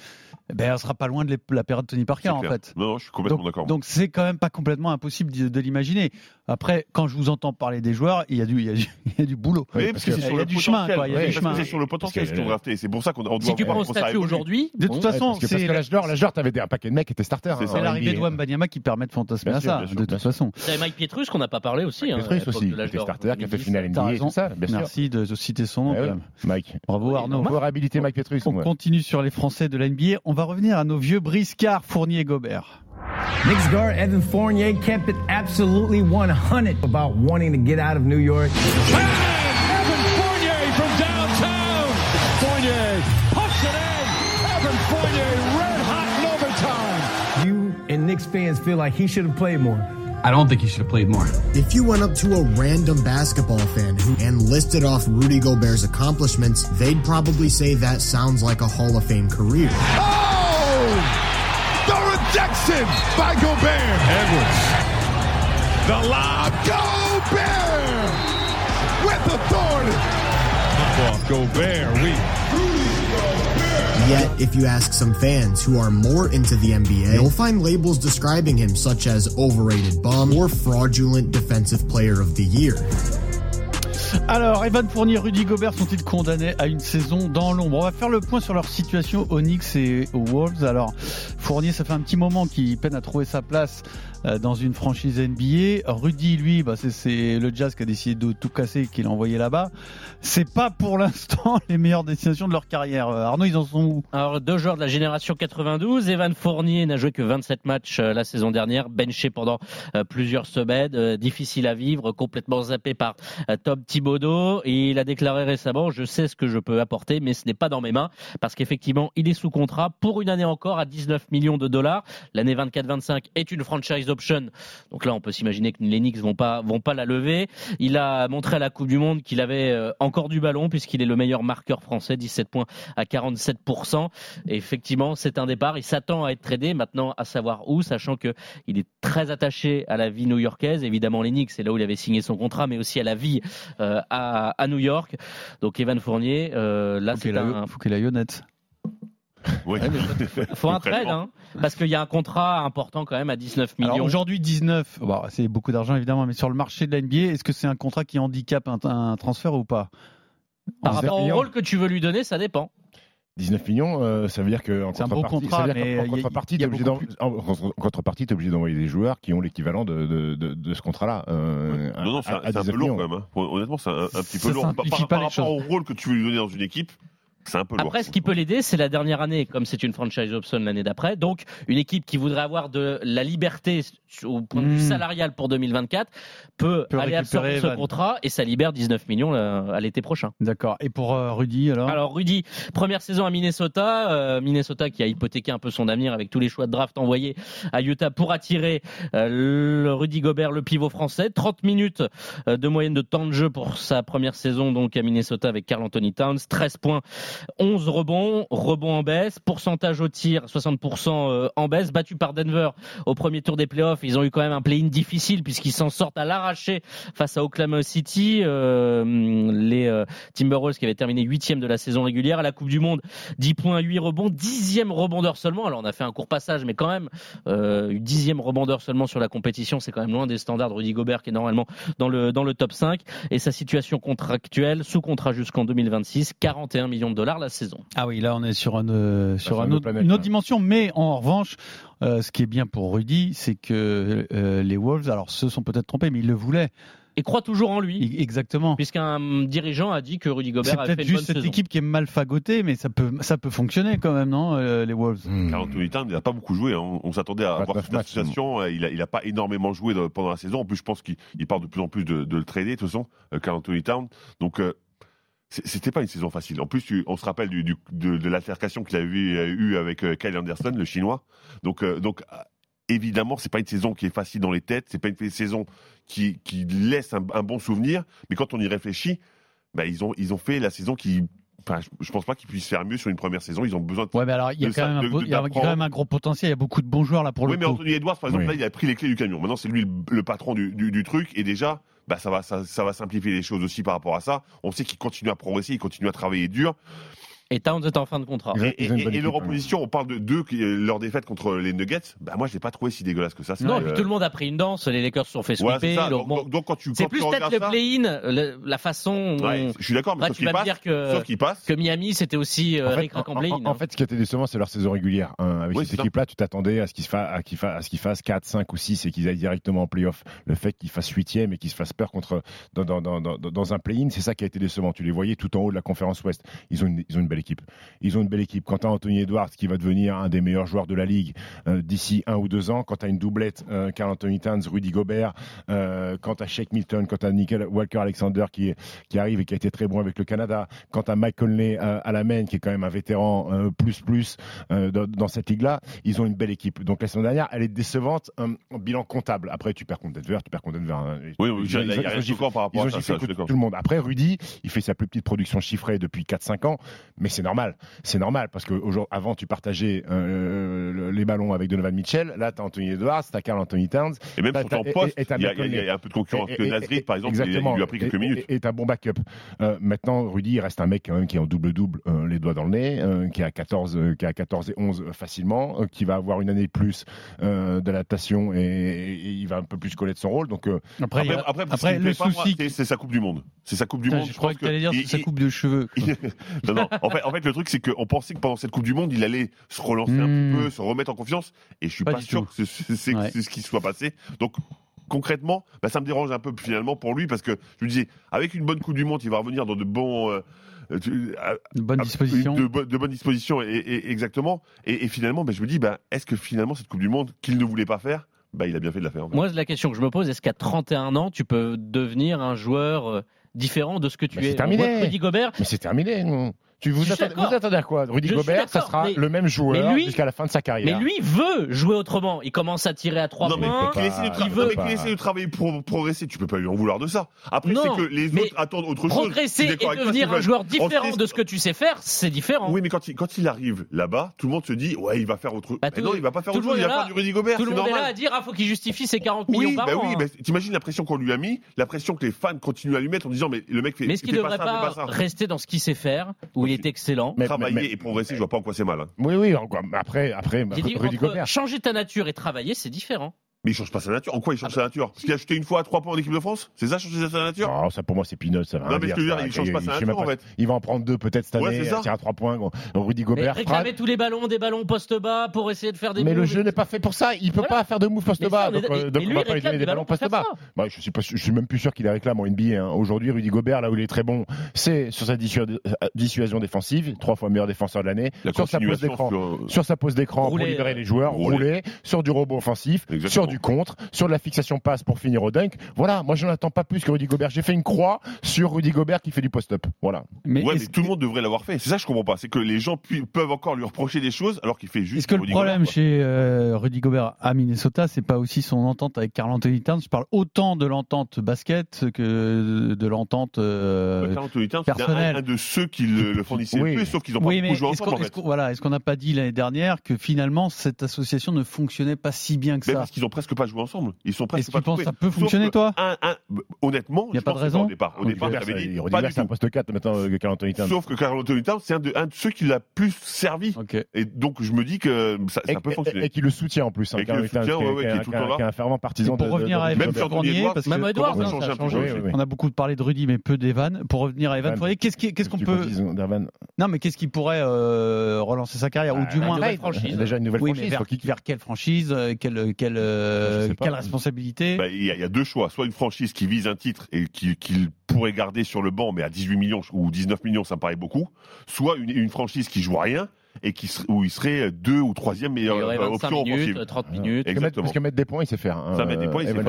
eh ben, on sera pas loin de la période Tony Parker C'est en fait. Non, non, je suis complètement Donc, d'accord. donc c'est quand même pas complètement impossible de, de l'imaginer. Après, quand je vous entends parler des joueurs, il y a du, il y a du, il y a du boulot. Oui, parce parce que que c'est sur y a le du chemin, potentiel. quoi, il y a Ouais. C'est sur le potentiel qu'ils ont drafté. C'est pour ça qu'on on doit Si tu prends statut aujourd'hui, De toute façon, parce que, parce c'est que l'âge d'or, l'âge d'or, t'avais un paquet de mecs qui étaient starters. C'est hein, c'est l'arrivée de Wembanyama qui permet de fantasmer Bien à sûr, ça, bien sûr, de toute sûr. façon. T'avais Mike Pietrus qu'on n'a pas parlé aussi. hein, Petrus à l'époque aussi, qui starter, qui a fait 2010. finale NBA et raison. tout ça, bien sûr. Merci de, de citer son nom. Quand oui, même. Mike. Bravo Arnaud. On réhabiliter Mike Petrus. On ouais. continue sur les Français de la NBA. On va revenir à nos vieux briscards Fournier et Gobert. Knicks guard Evan Fournier kept it absolutely 100 about wanting to get out of New York. Evan Fournier from downtown. Fournier puts it in. Evan Fournier Knicks fans feel like he should have played more. I don't think he should have played more. If you went up to a random basketball fan who and listed off Rudy Gobert's accomplishments, they'd probably say that sounds like a Hall of Fame career. Oh! The rejection by Gobert. Edwards. The lob. Gobert! With authority. Off Gobert. We. Yet, if you ask some fans who are more into the NBA, you'll find labels describing him such as overrated bum or fraudulent defensive player of the year. Alors, Evan Fournier, Rudy Gobert sont-ils condamnés à une saison dans l'ombre? On va faire le point sur leur situation aux Knicks et aux Wolves. Alors, Fournier, ça fait un petit moment qu'il peine à trouver sa place euh, dans une franchise NBA. Rudy, lui, bah, c'est- le Jazz qui a décidé de tout casser et qui l'a envoyé là-bas. C'est pas pour l'instant les meilleures destinations de leur carrière. Euh, Arnaud, ils en sont où? Alors, deux joueurs de la génération 92. Evan Fournier n'a joué que 27 matchs euh, la saison dernière, benché pendant plusieurs semaines, difficile à vivre, complètement zappé par Tom Thibodeau. Il a déclaré récemment, je sais ce que je peux apporter, mais ce n'est pas dans mes mains, parce qu'effectivement, il est sous contrat pour une année encore à 19 millions de dollars. L'année 24-25 est une franchise option. Donc là, on peut s'imaginer que les Knicks vont pas, vont pas la lever. Il a montré à la Coupe du Monde qu'il avait euh, encore du ballon, puisqu'il est le meilleur marqueur français, 17 points à 47%. Et effectivement, c'est un départ. Il s'attend à être tradé maintenant, à savoir où, sachant que il est très attaché à la vie new-yorkaise. Évidemment, les Knicks, c'est là où il avait signé son contrat, mais aussi à la vie euh, à, à New York. Donc, Evan Fournier, euh, là, c'est un. faut qu'il aille honnête. Ouais. Faut un trade, hein, parce qu'il y a un contrat important quand même à 19 millions. Aujourd'hui 19, bon, c'est beaucoup d'argent évidemment, mais sur le marché de la NBA, est-ce que c'est un contrat qui handicape un, un transfert ou pas? Par En rapport au rôle que tu veux lui donner, ça dépend. 19 millions, euh, ça veut dire que en C'est un beau contrepartie, ça a t'es obligé beaucoup d'en- en contre- contrepartie, t'es obligé d'envoyer des joueurs qui ont l'équivalent de, de, de, de ce contrat-là. euh, Non, non, c'est un, à c'est un 19 peu lourd millions. quand même. hein. Honnêtement, c'est un, un petit Ça peu lourd. Par, par- pas par les rapport au rôle que tu veux lui donner dans une équipe, un peu lourd. Après, ce qui peut l'aider, c'est la dernière année, comme c'est une franchise option l'année d'après. Donc, une équipe qui voudrait avoir de la liberté au point de vue Mm. salarial pour 2024 peut, Peut aller absorber ce contrat et ça libère 19 millions euh, à l'été prochain. D'accord. Et pour euh, Rudy alors? Alors Rudy, première saison à Minnesota, euh, Minnesota qui a hypothéqué un peu son avenir avec tous les choix de draft envoyés à Utah pour attirer euh, le Rudy Gobert, le pivot français. 30 minutes de moyenne de temps de jeu pour sa première saison donc à Minnesota avec Carl Anthony Towns, 13 points, 11 rebonds, rebonds en baisse, pourcentage au tir 60% euh, en baisse, battu par Denver au premier tour des playoffs. Ils ont eu quand même un play-in difficile puisqu'ils s'en sortent à l'arraché face à Oklahoma City. Euh, les euh, Timberwolves qui avaient terminé huitième de la saison régulière à la Coupe du Monde, 10 points, 8 rebonds, dixième rebondeur seulement. Alors on a fait un court passage, mais quand même, euh, dixième rebondeur seulement sur la compétition, c'est quand même loin des standards de Rudy Gobert qui est normalement dans le dans le top 5. Et sa situation contractuelle, sous contrat jusqu'en 2026, 41 millions de la saison. Ah oui, là on est sur, euh, sur sur un une autre- autre planète, une autre ouais. dimension, mais en revanche, euh, ce qui est bien pour Rudy, c'est que euh, les Wolves, alors se sont peut-être trompés, mais ils le voulaient. Et croit toujours en lui, Exactement. puisqu'un dirigeant a dit que Rudy C'est Gobert a fait une bonne juste cette saison. équipe qui est mal fagotée, mais ça peut, ça peut fonctionner quand même, non, euh, les Wolves? Carl Anthony Towns, il n'a pas beaucoup joué. hein. On, on s'attendait à 29 avoir cette association. Il n'a il a pas énormément joué de- pendant la saison. En plus, je pense qu'il il parle de plus en plus de, de le trader, de toute façon, euh, Carl Anthony Towns. Donc, euh, c'est- c'était pas une saison facile. En plus, on se rappelle du, du- de, de l'altercation qu'il avait eu, eu avec euh, Kyle Anderson, le chinois. Donc, euh, donc euh, évidemment, c'est pas une saison qui est facile dans les têtes. C'est pas une saison qui, qui laisse un, un bon souvenir. Mais quand on y réfléchit, bah, ils ont ils ont fait la saison qui. Enfin, je, pense pas qu'ils puissent faire mieux sur une première saison. Ils ont besoin de. Ouais, mais alors il y a quand ça- même un de- beau- de- il y a quand d'apprendre. même un gros potentiel. Il y a beaucoup de bons joueurs là pour oui, le mais coup. Anthony Edwards, par exemple, Oui. là, il a pris les clés du camion. Maintenant, c'est lui le, le patron du, du- du truc. Et déjà, bah, ça, va, ça, ça va simplifier les choses aussi par rapport à ça. On sait qu'il continue à progresser, il continue à travailler dur. Et Towns est en fin de contrat. Et, et- leur hein. opposition, on parle de deux, leur défaite contre les Nuggets. Bah, moi, je l'ai pas trouvé si dégueulasse que ça. Non, puis euh, tout le monde a pris une danse. Les Lakers se sont fait sweeper. donc bon. donc, quand tu, C'est plus peut-être le ça, play-in, le- la façon. ouais, je suis d'accord, mais Après, sauf tu qu'il vas me passe, dire que- sauf qu'il passe. que Miami, c'était aussi euh, En fait, en en- play-in. en- en fait, ce qui a été décevant, c'est leur saison régulière. hein. Avec Oui, cette équipe-là, tu t'attendais à ce qu'ils fassent 4, 5 ou 6 et qu'ils aillent directement en playoff. Le fait qu'ils fassent 8 et qu'ils se fassent peur contre, dans, dans, dans, dans, dans un play-in, c'est ça qui a été décevant. Tu les voyais tout en haut de la conférence Ouest. Ils ont une, ils ont une belle équipe. Ils ont une belle équipe. Quand tu as Anthony Edwards qui va devenir un des meilleurs joueurs de la ligue euh, d'ici un ou deux ans, quand tu as une doublette, euh, Carl Anthony Towns, Rudy Gobert, euh, quand tu as Shake Milton, quand tu as Nickel Walker Alexander qui, qui arrive et qui a été très bon avec le Canada, quand tu as Mike Conley euh, à la main qui est quand même un vétéran euh, plus plus dans, dans cette ligue-là, ils ont une belle équipe. Donc la saison dernière, elle est décevante en bilan comptable. Après, tu perds contre Denver, tu perds contre Denver. hein. Oui, oui, il y a- rien par rapport à ça, tout le monde. Après, Rudy, il fait sa plus petite production chiffrée depuis 4-5 ans, mais c'est normal. C'est normal parce que avant, tu partageais euh, le- les ballons avec Donovan Mitchell. Là, tu as Anthony Edwards, tu as Carl Anthony Towns. Et même T'as- sur ton t'as- poste, t'as il y a- y y un peu de concurrence Et- que Nasrid, par exemple, il- lui a pris quelques minutes. Et tu un bon backup. Euh, maintenant, Rudy, il reste un mec quand même qui est en double-double, euh, les doigts dans le nez, euh, qui, a 14, euh, qui a 14 et 11 facilement, euh, qui va avoir une année de plus euh, d'adaptation et, il va un peu plus connaître son rôle. Donc, euh, Après, Après, a- après, après, le souci. c'est- sa Coupe du Monde. C'est sa Coupe du Monde. je crois que tu allais dire sa coupe de cheveux. non, non. En fait, en fait, le truc, c'est qu'on pensait que pendant cette Coupe du Monde, il allait se relancer un Hmm. petit peu, se remettre en confiance. Et je suis Pas pas, sûr tout. que c'est Ouais. ce qui soit passé. Donc, concrètement, bah, ça me dérange un peu finalement pour lui parce que je me disais, avec une bonne Coupe du Monde, il va revenir dans de bons. euh, tu- à- Une bonne à- disposition. De, bo- de bonnes dispositions, et, et- exactement. Et, et finalement, bah, je me dis, bah, est-ce que finalement, cette Coupe du Monde qu'il ne voulait pas faire, bah, il a bien fait de la faire. Moi, la question que je me pose, est-ce qu'à 31 ans, tu peux devenir un joueur euh, différent de ce que tu Mais c'est es? terminé. Rudy Gobert, mais c'est terminé. Tu vous attendez, vous attendez à quoi? Rudy Je Gobert, ça sera mais- le même joueur mais lui- jusqu'à la fin de sa mais carrière. lui veut jouer autrement. Il commence à tirer à 3 non, mais points. il veut mais pas. qu'il essaie de travailler pour progresser, tu peux pas lui en vouloir de ça. Après, c'est que les mais autres attendent autre chose. Progresser et devenir un joueur différent de ce que tu sais faire, c'est différent. Oui, mais quand il, quand il arrive là-bas, tout le monde se dit, ouais, il va faire autre chose. Bah, Mais non, il va pas faire autre chose, il va faire du Rudy Gobert. Tout le monde est là à dire, ah, faut qu'il justifie ses 40 Oui, millions par bah an. oui, hein. mais t'imagines la pression qu'on lui a mis, la pression que les fans continuent à lui mettre en disant, mais le mec fait, Mais est-ce qu'il devrait pas, rester dans ce qu'il sait faire, où il est excellent Mais- Travailler mais- et progresser, je vois pas en quoi c'est mal. hein. Oui, oui. encore- Après, après J'ai dit, Rudy entre Gobert. changer ta nature et travailler, c'est différent. Mais il change pas sa nature. En quoi il Ah change sa nature? Parce qu'il a acheté une fois à 3 points en équipe de France? C'est ça, changer sa nature? Non, ça pour moi c'est peanuts. Ça va Non, mais dire, ce que je veux ça. dire, il change pas sa nature, en fait. Il va en prendre deux peut-être cette Ouais, année. C'est à trois points. Rudy Mais Gobert. réclamer tous les ballons, des ballons poste bas pour essayer de faire des Mais le jeu n'est pas fait pour ça. Il peut Voilà. pas faire de move poste Mais bas. Donc, mais- euh, donc mais on va pas lui donner des ballons poste faire bas. Bah, je suis pas, je suis même plus sûr qu'il les réclame en NBA. hein. Aujourd'hui, Rudy Gobert, là où il est très bon, c'est sur sa dissu- euh, dissuasion défensive, trois fois meilleur défenseur de l'année, La sur sa pose d'écran. sur- Sur sa pose d'écran pour libérer euh, les joueurs, rouler. sur du robot offensif, sur du contre, sur de la fixation passe pour finir au dunk. Voilà, moi je n'attends pas plus que Rudy Gobert. J'ai fait une croix sur Rudy Gobert qui fait du post-up. Voilà. Mais ouais, est-ce mais tout le monde devrait l'avoir fait. C'est ça que je comprends pas. C'est que les gens pu- peuvent encore lui reprocher des choses alors qu'il fait juste. Est-ce que le problème Gobert, chez euh, Rudy Gobert à Minnesota, c'est pas aussi son entente avec Carl Anthony Towns? Je parle autant de l'entente basket que de l'entente. euh, Bah, c'est un, un de ceux qui le, le fournissaient Oui. le plus, sauf qu'ils ont pas oui, mais beaucoup joué est-ce ensemble. qu'on en est-ce fait. qu'on- voilà, est-ce qu'on n'a pas dit l'année dernière que finalement cette association ne fonctionnait pas si bien que Mais ça? parce qu'ils ont presque pas joué ensemble. Ils sont presque Est-ce pas que tu penses que ça peut Sauf fonctionner, que toi un- un- honnêtement, Y a je pas de raison Au départ, au départ, j'avais dit pas du c'est un tout. poste 4 maintenant euh, que Carl Anthony Towns. Sauf que Carl Anthony Towns, c'est un de, un de ceux qui l'a plus servi. Ok. Et donc, je me dis que ça, Et, ça peut et- fonctionner. et qui le soutient en plus. hein, Et qui le soutient, ouais, ouais, qui est un- tout le temps là. qui est un fervent partisan Et pour de- revenir de- à de- Evan Même sur Fournier, parce Même que a oui, oui. on a beaucoup parlé de Rudy, mais peu d'Evan. Pour revenir à Evan. Fournier, qu'est-ce qu'on peut, non, mais qu'est-ce qui pourrait euh, relancer sa carrière ou Bah, du moins. Déjà une nouvelle franchise. vers, quelle franchise, euh, quelle, euh, quelle responsabilité Bah, il y, a- il y a deux choix. Soit une franchise qui vise un titre et qui- qu'il pourrait garder sur le banc, mais à 18 millions ou 19 millions, ça me paraît beaucoup. Soit une, une franchise qui joue à rien et qui ser- où il serait deux ou troisième Il y meilleure aurait euh, 25 option minutes, offensive. 30 minutes. Parce que mettre- Exactement. Parce que mettre des points, il sait faire. hein. Ça, mettre des points, il sait Evan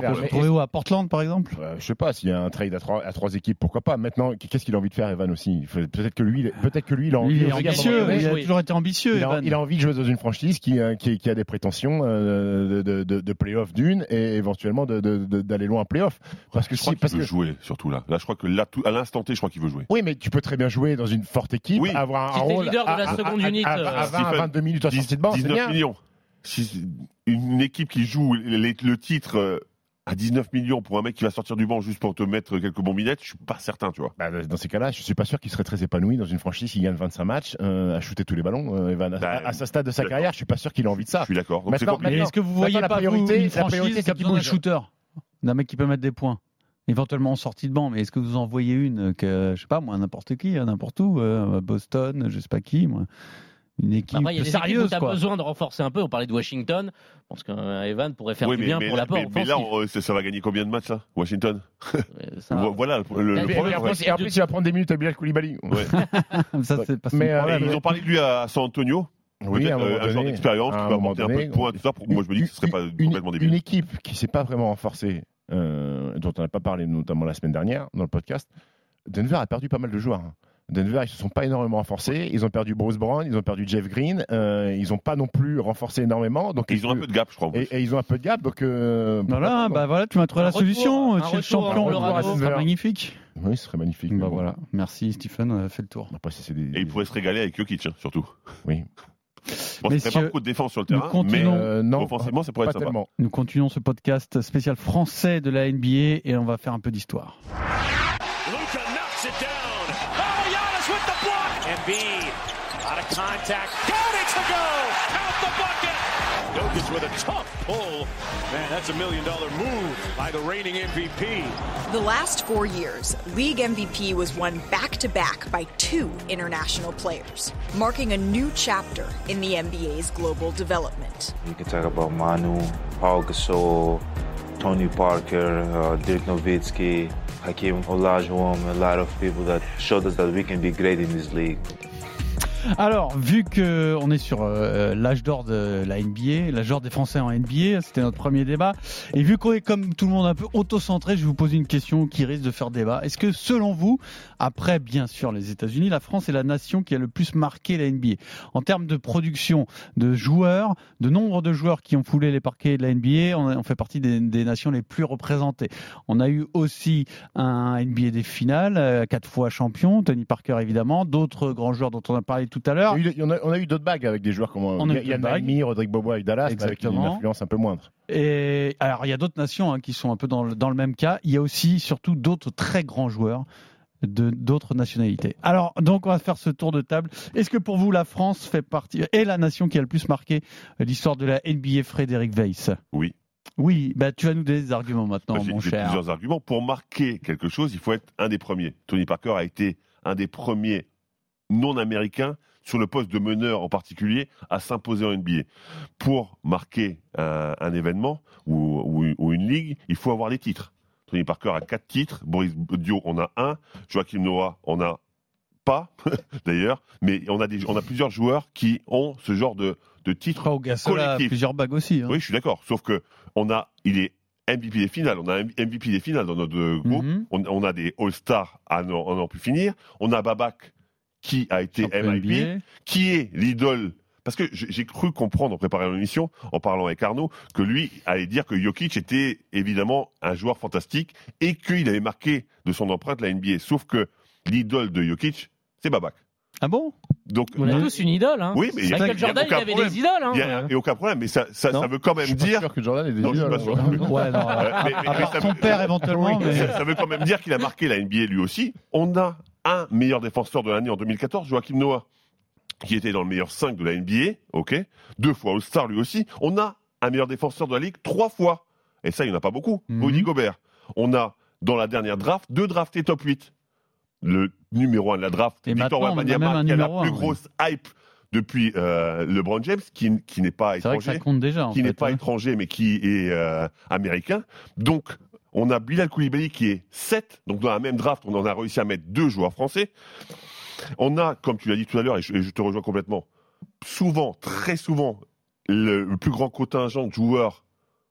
faire. Peut Trouvé où à Portland, par exemple? Euh, je sais pas s'il y a un trade à trois, à trois équipes, pourquoi pas. Maintenant, qu'est-ce qu'il a envie de faire, Evan aussi? Peut-être que lui, il- peut-être que lui, il a envie. Il est ambitieux, il a toujours été ambitieux, il a, Evan. il a envie de jouer dans une franchise qui, euh, qui, qui a des prétentions euh, de, de, de, de play-off d'une et éventuellement d'aller loin en play-off. Parce que Je crois si, qu'il parce veut que jouer surtout là. Là, je crois que là, tout- à l'instant T, je crois qu'il veut jouer. oui, mais tu peux très bien jouer dans une forte équipe, Oui. avoir un Si rôle à, à- seconde à- unit, à- à euh, 20 à Stephen, 22 minutes à 10 sortie de banc, c'est 19 bien. millions. Si- une équipe qui joue les- le titre euh, à 19 millions pour un mec qui va sortir du banc juste pour te mettre quelques bombinettes, je suis pas certain, tu vois. Bah, dans ces cas-là, je suis pas sûr qu'il serait très épanoui dans une franchise qui gagne 25 matchs euh, à shooter tous les ballons. euh, Evan. À- Bah, à, ce stade de sa carrière, je suis pas sûr qu'il a envie de ça. Je suis d'accord. Est-ce que vous voyez la pas vous, priorité- une la franchise priorité, qui a c'est d'un bouge. shooter? D'un mec qui peut mettre des points éventuellement en sortie de banc mais est-ce que vous en voyez une que je sais pas moi n'importe qui hein, n'importe où euh, Boston je sais pas qui moi une équipe Après, il y a sérieuse tu as quoi besoin de renforcer un peu. On parlait de Washington. Je pense qu'Evan pourrait faire Oui, du mais, bien mais- pour l'apport mais- mais là, on- euh, ça, va gagner combien de matchs, ça Washington? Euh, ça va. Voilà le, le- problème. et en ouais. plus, et plus, il va prendre des minutes à Bilal Koulibaly. Ouais. ça c'est pas son Mais, euh, problème. Ils ont parlé de lui à San Antonio. Oui, un euh, un genre d'expérience qui va apporter un peu de points, tout ça. Pour, moi, je me dis que ce serait pas une, complètement débile. une équipe qui s'est pas vraiment renforcée, euh, dont on n'a pas parlé notamment la semaine dernière dans le podcast, Denver a perdu pas mal de joueurs. hein. Denver, ils se sont pas énormément renforcés. Ils ont perdu Bruce Brown, ils ont perdu Jeff Green. euh, ils ont pas non plus renforcé énormément. Donc Et ils ont un peu de gap, je crois. et, et ils ont un peu de gap. Donc euh, voilà bah voilà tu m'as trouvé Un la retour, solution un tu es le champion ce serait magnifique oui, ce serait magnifique. bah voilà merci Stephen on a fait le tour Après, si c'est des, Et il pourrait se régaler avec Jokic, hein, surtout. Oui. Bon, Messieurs, pas beaucoup de défense sur le terrain, mais continuons. Euh, non, offensivement, ça pourrait pas être sympa. tellement. nous continuons ce podcast spécial français de la NBA et on va faire un peu d'histoire Luca knocks it down. Oh, Giannis with the block. Embiid out of contact. Got it to go? Count. Jokic with a tough pull. Man, that's a million dollar move by the reigning MVP. The last four years, league MVP was won back to back by two international players, marking a new chapter in the NBA's global development. You can talk about Manu, Paul Gasol, Tony Parker, uh, Dirk Nowitzki, Hakeem Olajuwon, a lot of people that showed us that we can be great in this league. Alors, vu que on est sur euh, l'âge d'or de la NBA, l'âge d'or des Français en NBA, c'était notre premier débat, et vu qu'on est comme tout le monde un peu auto-centré, je vais vous poser une question qui risque de faire débat. Est-ce que, selon vous, après bien sûr les États-Unis, la France est la nation qui a le plus marqué la NBA en termes de production de joueurs, de nombre de joueurs qui ont foulé les parquets de la NBA, on, a- fait partie des, des nations les plus représentées. On a eu aussi un NBA des finales, euh, quatre fois champion, Tony Parker évidemment, d'autres grands joueurs dont on a parlé tout à l'heure. A on a eu d'autres bagues avec des joueurs comme On a eu Yann. Naimi, Rodrigue Bobo avec Dallas, avec une influence un peu moindre. Et alors, il y a d'autres nations hein, qui sont un peu dans le, dans le même cas. Il y a aussi, surtout, d'autres très grands joueurs de d'autres nationalités. Alors, donc, on va faire ce tour de table. Est-ce que pour vous, la France fait partie est la nation qui a le plus marqué l'histoire de la NBA, Frédéric Weiss? Oui. Oui, bah tu vas nous donner des arguments maintenant, J'ai mon j'ai cher. plusieurs arguments. Pour marquer quelque chose, il faut être un des premiers. Tony Parker a été un des premiers non-américains sur le poste de meneur en particulier à s'imposer en NBA. Pour marquer un, un événement ou, ou- ou une ligue, il faut avoir les titres. Tony Parker a quatre titres, Boris Dio en a un, Joachim Noah en a pas d'ailleurs, mais on a, des, on a plusieurs joueurs qui ont ce genre de, de titre Gasol a plusieurs bagues aussi. hein. Oui, je suis d'accord. Sauf que on a, il est MVP des finales. On a MVP des finales dans notre groupe. Mhm. on, on a des All-Stars à n'en plus finir. On a Babak qui a été Champion MIP, NBA. qui est l'idole. Parce que j'ai cru comprendre en préparant l'émission, en parlant avec Arnaud, que lui allait dire que Jokic était évidemment un joueur fantastique et qu'il avait marqué de son empreinte la NBA. Sauf que l'idole de Jokic, c'est Babak. Ah bon? Donc, On a tous une idole. Hein. Oui, mais il y a- Michael il y a Jordan, il avait problème. des idoles. Hein. il y a, aucun problème, mais ça, ça, Non. ça veut quand même Je suis pas dire sûr que Jordan ait des Non, je suis idoles. pas sûr. Ouais, non, Euh, mais- mais- mais son veut- père éventuellement, mais ça, ça veut quand même dire qu'il a marqué la NBA lui aussi. On a un meilleur défenseur de l'année en 2014, Joachim Noah, qui était dans le meilleur 5 de la NBA, ok Deux fois All-Star lui aussi. On a un meilleur défenseur de la Ligue trois fois. Et ça, il n'y en a pas beaucoup. Mhm. Rudy Gobert. On a, dans la dernière draft, deux draftés top 8. Le numéro 1 de la draft, Et Victor Wembanyama, qui a la plus grosse hype depuis euh, LeBron James, qui, qui n'est pas c'est vrai que étranger ça compte déjà. qui n'est pas hein. étranger mais qui est euh, américain. Donc, on a Bilal Koulibaly qui est 7. Donc, dans la même draft, on en a réussi à mettre deux joueurs français. On a, comme tu l'as dit tout à l'heure, et je, et je te rejoins complètement, souvent, très souvent, le, le plus grand contingent de joueurs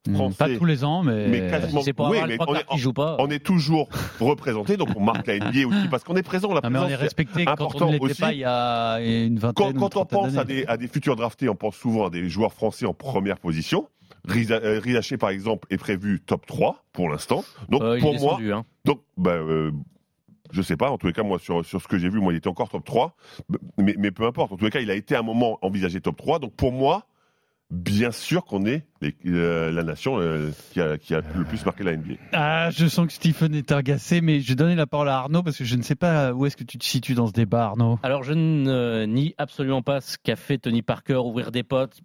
Hmm, français. Pas tous les ans, mais, mais quasiment. C'est pour oui, mais on, est, jouent pas. on est toujours représenté, donc on marque la NBA aussi parce qu'on est présent. La Non, mais on est respecté quand important on ne l'était aussi. pas il y a une vingtaine Quand, une quand on pense à d'années. des, à des futurs draftés, on pense souvent à des joueurs français en première position. Riza- euh, Rizaché, par exemple, est prévu top 3 pour l'instant. Donc, Euh, il est pour moi, descendu, hein. donc, bah, euh, je sais pas. En tous les cas, moi, sur, sur ce que j'ai vu, moi, il était encore top 3. Mais, mais peu importe. En tous les cas, il a été à un moment envisagé top 3. Donc, pour moi, bien sûr qu'on est les- euh, la nation euh, qui, a, qui a le plus marqué la NBA. Ah, je sens que Stephen est agacé, mais je vais donner la parole à Arnaud parce que je ne sais pas où est-ce que tu te situes dans ce débat, Arnaud. Alors, je ne nie absolument pas ce qu'a fait Tony Parker, ouvrir des potes,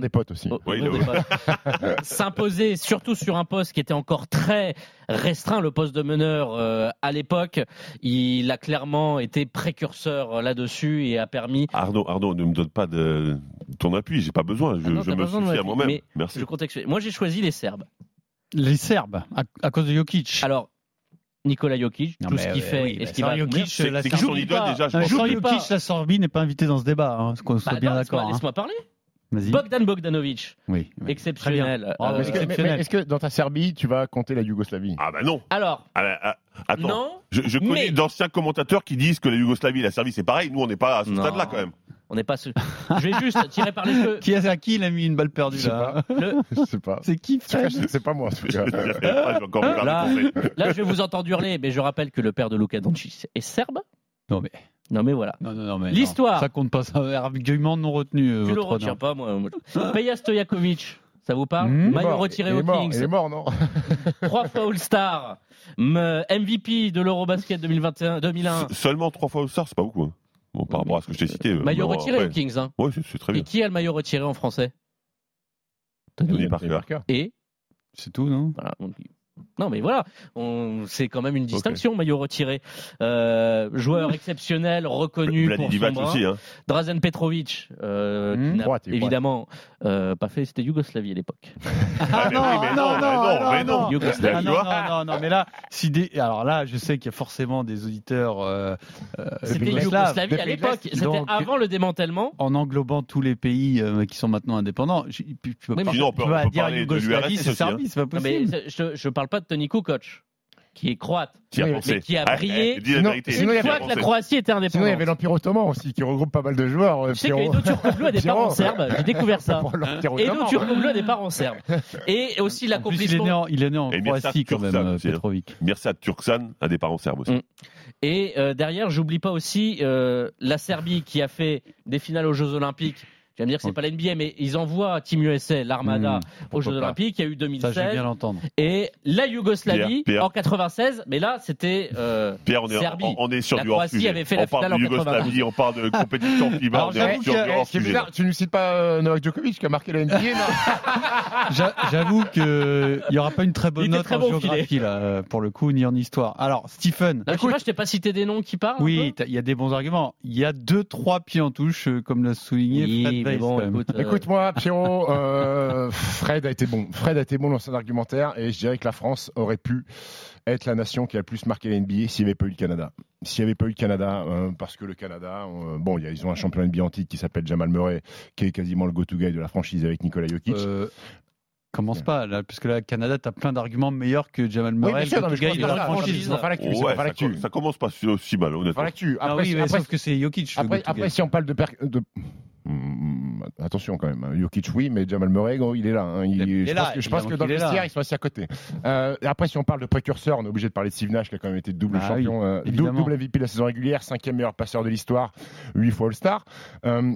des potes aussi. Oh, Oui, ouvrir il des potes. s'imposer, surtout sur un poste qui était encore très restreint, le poste de meneur euh, à l'époque. Il a clairement été précurseur euh, là-dessus et a permis. Arnaud, Arnaud, ne me donne pas de ton appui. J'ai pas besoin. Je, Ah non, je me suffis à moi-même. Merci. Je contextualise. Moi, j'ai choisi les Serbes. Les Serbes, à, à cause de Jokic. Alors, Nikola Jokic, Non, tout ce qu'il euh, fait oui, et ce qu'il va Jokic. C'est- la Serbie- déjà, je Jokic, la Sorbie n'est pas invitée dans ce débat, hein, qu'on soit Bah, bien attends, d'accord. laisse-moi- hein. Laisse-moi parler. Bogdan Bogdanovic, Oui, oui. exceptionnel. Bien. Bravo, Euh, Est-ce que, mais- exceptionnel. mais est-ce que dans ta Serbie, tu vas compter la Yougoslavie? Ah bah non. Alors, Ah, bah, ah, attends. non, Je, je connais Mais- d'anciens commentateurs qui disent que la Yougoslavie et la Serbie c'est pareil. Nous, on n'est pas à ce stade-là quand même. On n'est pas. su- Je vais juste tirer par les cheveux. Qui, à qui il a mis une balle perdue Je sais là Le- Je sais pas. C'est qui C'est pas moi en tout Je cas. je Là, là, je vais vous entendre hurler, mais je rappelle que le père de Luka Doncic est serbe. Non mais, Non, mais voilà. non, non, non, mais L'histoire. Ça compte pas, ça argument non retenu. euh, Tu le retiens pas, moi. Peja Stojakovic, ça vous parle Hmm. Maillot Mort. retiré il est aux mort, Il Kings. est mort, non Trois fois All-Star. MVP de l'Eurobasket 2021, 2001. S- Seulement trois fois au star, c'est pas beaucoup. hein. Bon, par rapport à ce que je t'ai cité. euh, Maillot bon, retiré après- aux Kings. Hein. Ouais, c'est très Et bien. qui a le maillot retiré en français? Tony Parker. Et? C'est tout, non? Voilà. on- Non, mais voilà, on... c'est quand même une distinction, maillot retiré. Euh, joueur exceptionnel, reconnu Vladi pour son bras. aussi. Hein. Drazen Petrovic, euh, Hmm. qui n'a Droite, évidemment euh, pas fait, c'était Yougoslavie à l'époque. Ah, mais oui, mais non, mais non, mais non. Yougoslavie. Ah Tu non, vois non, non, non, mais là, si des... alors là, je sais qu'il y a forcément des auditeurs. C'était. Yougoslavie à l'époque, c'était Donc, avant le démantèlement. En englobant tous les pays euh, qui sont maintenant indépendants, je- tu peux Oui, pas, on peut- dire Yougoslavie, c'est aussi, hein. C'est pas Non, mais possible. je parle pas Tony Kukoc, qui est croate, Qui a Oui, mais qui a Ah, brillé. eh, la Sinon- vérité. sinon, il y Une Qui a fois que la Croatie était Sinon, il y indépendante. avait l'Empire Ottoman aussi, qui regroupe pas mal de joueurs. euh, Tu sais. Edo Turkoglu a des parents serbes, j'ai découvert ça. Edo. Turkoglu a des parents serbes. Et aussi il l'accomplissement. né en, il est né en Croatie quand même, Turksan euh. Petrovic. Mirsad Turksan a des parents serbes aussi. Mm. Et euh, derrière, j'oublie pas aussi euh, la Serbie qui a fait des finales aux Jeux Olympiques. Tu vas me dire que c'est Ok. pas l'NBA, mais ils envoient Team USA, l'Armada, Mmh, aux Jeux pas. Olympiques. Il y a eu Ça, je veux 2016 bien l'entendre. et la Yougoslavie Pierre, Pierre. en 96. Mais là, c'était euh, Pierre, on est, Serbie. on, on est sur La du hors Croatie sujet. avait fait la on parle finale de en 92. Yougoslavie, on parle de compétition FIBA, on est sur du hors C'est sujet. bizarre, tu ne cites pas euh, Novak Djokovic qui a marqué la NBA, non J'a- J'avoue qu'il n'y aura pas une très bonne note très en bon géographie, là, euh, pour le coup, ni en histoire. Alors, Stephen, Là, je sais pas, je t'ai pas cité des noms qui parlent. oui, il y a des bons arguments. Il y a deux, trois pieds en touche, euh, comme l'a souligné Fred bon, écoute, euh, Écoute-moi, Pierrot, euh, Fred a été bon. Fred a été bon dans son argumentaire et je dirais que la France aurait pu être la nation qui a le plus marqué la NBA s'il n'y avait pas eu le Canada. S'il n'y avait pas eu le Canada, euh, parce que le Canada, euh, bon, il y a- ils ont un champion NBA en titre qui s'appelle Jamal Murray, qui est quasiment le go-to guy de la franchise avec Nikola Jokic. Euh, commence pas, là, parce que là, Canada, t'as plein d'arguments meilleurs que Jamal oui, Murray, bien sûr, le non, mais je gars pense de la ça, franchise. l'actu, c'est Ouais, ça, l'actu. ça commence pas aussi mal, honnêtement. Ah Après, oui, mais après, sauf que c'est Jokic. Après, guy. si on parle de, per- de- attention quand même, hein. Jokic oui, mais Jamal Murray, gros, il est là. hein. Il- Il est je là, pense que, je pense que évidemment dans le vestiaire, ils sont assis à côté. Euh, après, si on parle de précurseur, on est obligé de parler de Steve Nash, qui a quand même été double Ah champion, oui, euh, double MVP de la saison régulière, cinquième meilleur passeur de l'histoire, huit fois All-Star. Euh,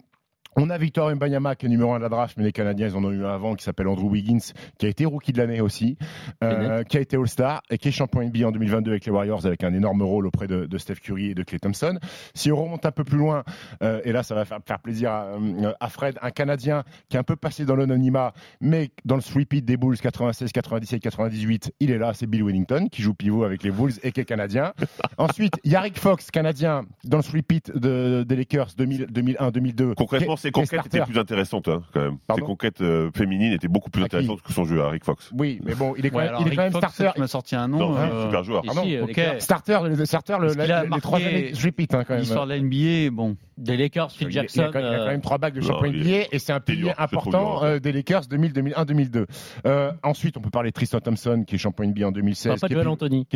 on a Victor Mbanyama qui est numéro 1 de la draft, mais les Canadiens, ils en ont eu un avant qui s'appelle Andrew Wiggins, qui a été rookie de l'année aussi, euh, qui a été All-Star et qui est champion NBA en 2022 avec les Warriors avec un énorme rôle auprès de, de Steph Curry et de Clay Thompson. Si on remonte un peu plus loin, euh, et là ça va faire, faire plaisir à, euh, à Fred, un Canadien qui est un peu passé dans l'anonymat, mais dans le sweep des Bulls 96, 97, 98, il est là, c'est Bill Wellington qui joue pivot avec les Bulls et qui est canadien. Ensuite, Yarrick Fox, canadien, dans le sweep de, des Lakers 2000, 2001, 2002. Concrètement, ses conquêtes étaient plus intéressantes, hein, quand même. Ses conquêtes euh, féminines étaient beaucoup plus intéressantes que son jeu à Rick Fox. Oui, mais bon, il est quand Ouais, même, alors, il est Rick quand même Fox, starter. tu m'as sorti un nom. Non, euh, super joueur. Ici, Lakers. Starter, le starter, le, la- a les marqué trois années, je répète hein, quand même. L'histoire de la NBA, bon. Des Lakers, Phil Il Jackson. il y, a quand, il y a quand même trois bagues de champion il- NBA et c'est un pilier important euh, des Lakers 2000-2001-2002. Euh, ensuite, on peut parler de Tristan Thompson qui est champion NBA en 2016, Papa qui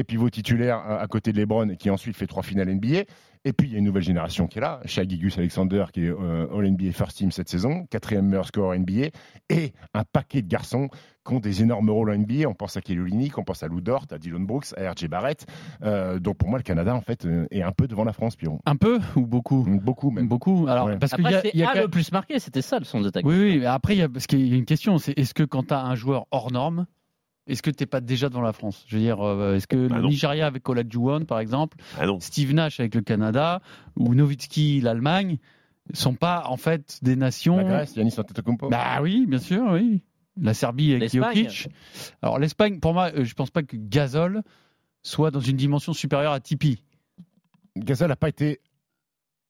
est, pivot titulaire à, à côté de LeBron et qui ensuite fait trois finales NBA. Et puis il y a une nouvelle génération qui est là, Shai Gigus Alexander qui est euh, All NBA First Team cette saison, quatrième meilleur score NBA et un paquet de garçons qui ont des énormes rôles en NBA. On pense à Kelly Olynyk, on pense à Lou Dort, à Dylan Brooks, à RJ Barrett. Euh, donc pour moi, le Canada en fait euh, est un peu devant la France, Piron. Un peu ou beaucoup Beaucoup même. Beaucoup. Alors, Ouais. parce qu'il y Après, il y a A quand- le plus marqué, c'était ça le son d'attaque. Oui, oui, mais après, il y a, parce qu'il y a une question, c'est est-ce que quand tu as un joueur hors norme, est-ce que tu n'es pas déjà devant la France? Je veux dire, euh, est-ce que Bah le non. Nigeria avec Olajuwon, par exemple, Ah non. Steve Nash avec le Canada, ou Nowitzki, l'Allemagne, sont pas en fait des nations... La Grèce, Yanis Antetokounmpo. Bah oui, bien sûr, oui. La Serbie avec. Jokic. Alors l'Espagne, pour moi, euh, je pense pas que Gasol soit dans une dimension supérieure à Tipeee, Gasol n'a pas été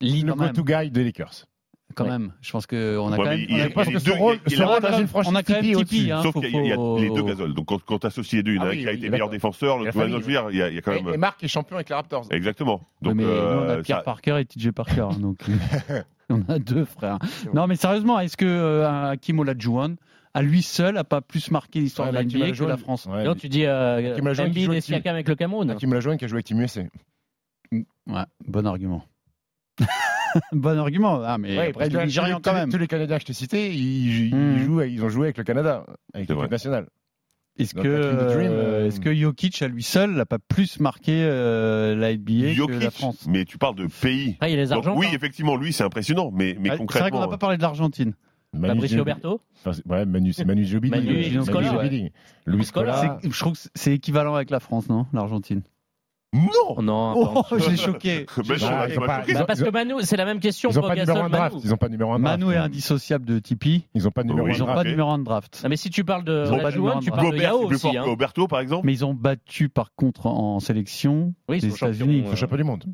le go-to guy des Lakers. quand Ouais. même. Je pense qu'on a Ouais, quand même... il- il- pense que deux, son rôle, il- il a une franchise on a quand même Tipeee hein, Sauf qu'il y a, y les deux Gasol. Donc quand, quand tu associes les deux, il y en a Ah un oui, qui a été meilleur défenseur, l'autre meilleur famille. joueur. Il y a, il y a quand même. et Marc est champion avec les Raptors. Exactement. Donc, mais nous, on a euh, Pierre ça- Parker et TJ Parker. hein, donc, on a deux frères. Non, mais sérieusement, est-ce que euh, Hakim Olajuwon, à lui seul, a pas plus marqué l'histoire Ouais, de la NBA que la France Ouais, Non, tu dis euh, Hakim Olajuwon qui Embiid joue et avec Siakam avec le Cameroun. Hakim Olajuwon qui a joué avec Team USA. Ouais, bon argument. bon argument. Ah, mais Ouais, après, Nigérian tous, quand les- même. tous les Canadiens que je t'ai cités, ils, ils Hmm. jouent, ils ont joué avec le Canada, avec C'est l'équipe vrai. nationale. Est-ce que, euh, euh, est-ce que Jokic, à lui seul, n'a pas plus marqué euh, la NBA que la Jokic, France? mais tu parles de pays. Après, il y a les Donc, oui, effectivement, lui, c'est impressionnant, mais, mais Ah, C'est vrai concrètement. qu'on n'a pas parlé de l'Argentine. Manu Fabricio Ginobili. Berto. Enfin, ouais, Manu, c'est Manu Ginobili. Louis Scola. Je trouve que c'est équivalent avec la France, non L'Argentine? Non Oh non, Oh, attends. j'ai choqué. Mais J'ai non, Ah, choqué. ils ont pas- choqué. Bah, parce que Manu, c'est la même question Ils n'ont pour pas de numéro Gasol 1 draft. Manu. Ils n'ont pas de numéro 1 draft. Manu est indissociable de Tipeee. Ils n'ont pas de numéro Oui, 1 Ils n'ont draft. pas de numéro 1 de draft. Ah, mais si tu parles de Ils ont pas de numéro tu parles de Gobert, Yao c'est plus aussi. fort hein. que Roberto, par exemple Mais ils ont battu par contre en sélection Oui, ils champions, États-Unis. Ils sont champions du monde.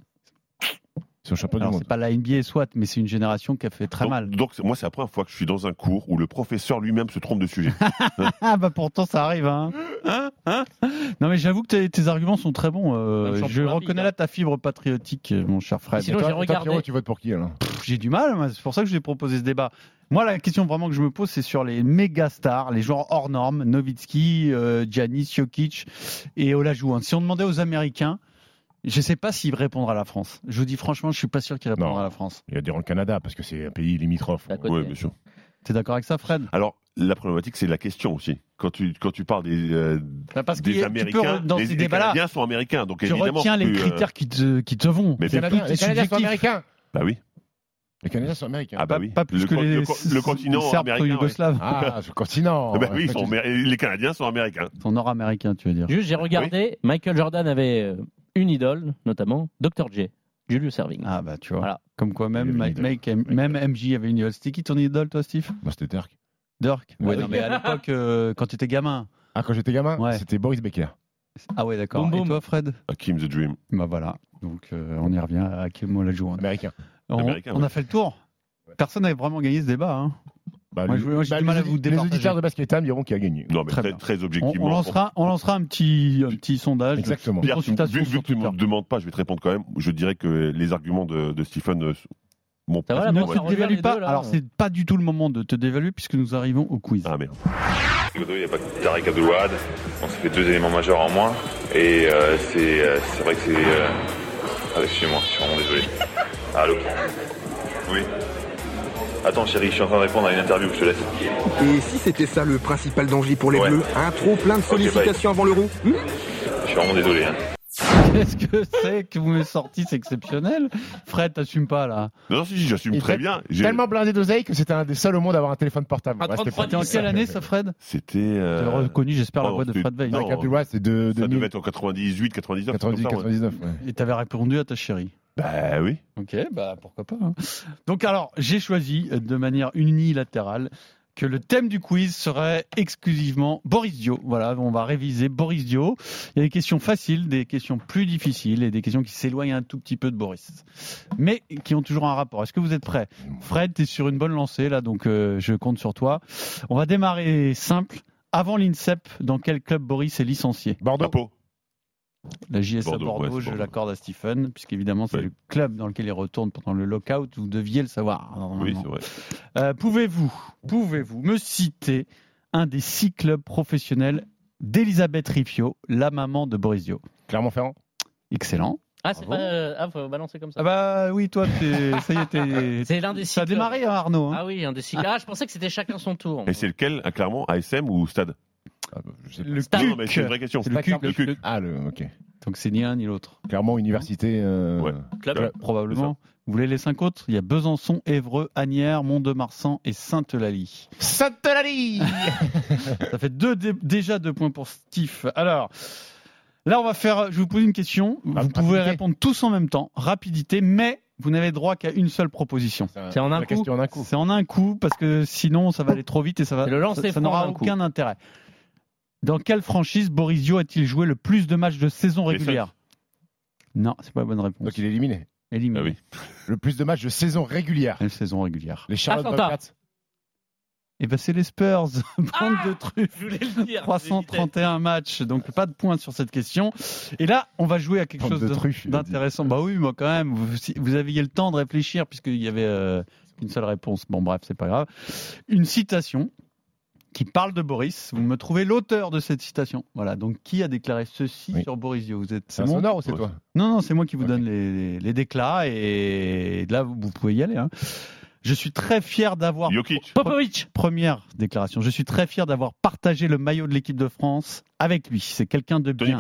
Ils sont champions du Alors monde. c'est pas la NBA soit, mais c'est une génération qui a fait très donc, mal. donc, moi, c'est la première fois que je suis dans un cours où le professeur lui-même se trompe de sujet. Ah bah pourtant ça arrive. Hein. Hein Hein non mais j'avoue que tes, tes arguments sont très bons. euh, Même je reconnais hein. là ta fibre patriotique, euh, mon cher Fred. Sinon, j'ai regardé- Pierrot, tu votes pour qui alors? Pff, J'ai du mal, moi, c'est pour ça que je vous ai proposé ce débat. Moi, la question vraiment que je me pose, c'est sur les méga stars, les joueurs hors normes, Nowitzki, euh, Giannis, Jokic et Olajuwon. Si on demandait aux Américains, je ne sais pas s'ils répondront à la France. Je vous dis franchement, je suis pas sûr qu'ils répondront Non. à la France. Il y a des le Canada parce que c'est un pays limitrophe. Oui, bien sûr. T'es d'accord avec ça, Fred? Alors, la problématique, c'est la question aussi. Quand tu, quand tu parles des, euh, Bah, Parce des peux, Américains, dans les, ces les Canadiens sont américains, donc tu évidemment. retiens les euh, critères qui, te, qui te vont. Mais sûr. est Les Canadiens sont américains. Bah oui. Les Canadiens sont américains. Ah bah Pas- oui. pas plus le, que les- le, con- le continent les Serbes américain. ouais. yougoslaves. Ah, ce continent. Ah bah oui, ils sont les Canadiens sont américains. Ils sont nord-américains, tu veux dire. Juste, j'ai regardé, Michael Jordan avait euh, une idole, notamment Dr. J, Julius Erving. Ah bah tu vois. Voilà. Comme quoi même, Mike, même MJ avait une idole. C'était qui ton idole, toi, Steve? Moi, c'était Dirk. Dirk Ouais. Non, mais à l'époque, euh, quand tu étais gamin. Ah, quand j'étais gamin, Ouais. c'était Boris Becker. Ah ouais, d'accord. Boum, Et boum. toi, Fred? Hakim the Dream. Bah voilà. Donc euh, on y revient à Kim Olajuwon. Américain. On, Américain, on ouais. a fait le tour. Personne n'avait vraiment gagné ce débat. hein. Bah, Moi, je- moi, j'ai bah, du mal les à vous Les auditeurs de Basket Time diront qui a gagné. Non, mais Très objectivement. on lancera, on lancera un petit, un petit sondage. Exactement. Pierre, consultation vu, vu que tu ne me demandes pas, je vais te répondre quand même. Je dirais que les arguments de, de Stephen euh, va, pas- revient dévalue pas. deux, là. Alors c'est pas du tout le moment de te dévaluer puisque nous arrivons au quiz. Ah merde. Il n'y a pas que Tariq Abdelouad. On s'est fait deux éléments majeurs en moins. Et euh, c'est euh, c'est vrai que c'est. Euh... Ah, excusez-moi, je suis vraiment désolé. Allô? Oui? Attends, chérie, je suis en train de répondre à une interview, je te laisse. Et si c'était ça le principal danger pour les Ouais. Bleus Un trop plein de sollicitations avant l'euro Hmm Je suis vraiment désolé. Hein. Qu'est-ce que c'est que vous m'avez sorti C'est exceptionnel. Fred, t'assumes pas là. Non, si, si, j'assume très bien. J'ai- Tellement blindé d'oseille que c'était un des seuls au monde à avoir un téléphone portable. À Ouais, c'était 33 T'es en quelle année ça, Fred C'était. euh, l'as reconnu, j'espère, la voix de c'était- Fred Veil. non, c'est de, Ça de devait être en 98, 99. 90, comme ça, ouais. 99. ouais. Et t'avais répondu à ta chérie. Bah oui. Ok, bah pourquoi pas. hein. Donc alors, j'ai choisi euh, de manière unilatérale que le thème du quiz serait exclusivement Boris Dio. Voilà, on va réviser Boris Dio. Il y a des questions faciles, des questions plus difficiles et des questions qui s'éloignent un tout petit peu de Boris, mais qui ont toujours un rapport. Est-ce que vous êtes prêts? Fred, tu es sur une bonne lancée là, donc euh, je compte sur toi. On va démarrer simple. Avant l'INSEP, dans quel club Boris est licencié? Bordeaux. La JSA Bordeaux, Bordeaux, ouais, c'est je l'accorde à Stephen, puisqu'évidemment c'est Ouais. le club dans lequel il retourne pendant le lockout. Vous deviez le savoir. Oui, normalement. c'est vrai. Euh, pouvez-vous, pouvez-vous me citer un des six clubs professionnels d'Elisabeth Rifio, la maman de Boris Dio? Clermont-Ferrand. Excellent. Ah, c'est pas. euh, Ah, faut balancer comme ça. Ah bah oui, toi, t'es- ça y est, t'es- C'est l'un des six. ça a démarré, hein, Arnaud. hein Ah oui, un des six. Ah, je pensais que c'était chacun son tour. Et c'est lequel, à Clermont, ASM ou Stade? Ah, bah, je sais pas. le non, mais CUC. c'est une vraie question. Le CUC. Le CUC. Ah, le, ok. Donc c'est ni l'un ni l'autre. Clermont Université. euh, Ouais. Club. Ouais. Probablement. Vous voulez les cinq autres? Il y a Besançon, Évreux, Agnières, Mont-de-Marsan et Sainte-Eulalie. Sainte-Eulalie Ça fait deux, dé- déjà deux points pour Steve. Alors, là, on va faire. Je vais vous poser une question. Vous Rapidité. pouvez répondre tous en même temps. Rapidité, mais vous n'avez droit qu'à une seule proposition. C'est en un la coup. question en un coup. C'est en un coup parce que sinon, ça va aller trop vite et ça va. C'est le lancer ça, ça n'aura coup. aucun intérêt. Dans quelle franchise Borisio a-t-il joué le plus de matchs de saison régulière Non, c'est pas la bonne réponse. Donc il est éliminé. Éliminé. Ah oui. Le plus de matchs de saison régulière. Quelle saison régulière Les Charlotte Atlanta. Bobcats. Et ben c'est les Spurs. Bande de trucs. Je voulais le dire. 331 matchs, donc pas de points sur cette question. Et là, on va jouer à quelque Bande chose d'intéressant. Bah oui, moi quand même, vous aviez le temps de réfléchir puisqu'il y avait euh, une seule réponse. Bon bref, c'est pas grave. Une citation qui parle de Boris. Vous me trouvez l'auteur de cette citation. Voilà, donc qui a déclaré ceci Oui. sur Boris Dio Vous êtes C'est bon sonore ou c'est toi? Non, non, c'est moi qui vous donne les, les, les déclats et là, vous, vous pouvez y aller. hein. Je suis très fier d'avoir Jokic. Popovic. Première déclaration. Je suis très fier d'avoir partagé le maillot de l'équipe de France avec lui. C'est quelqu'un de bien,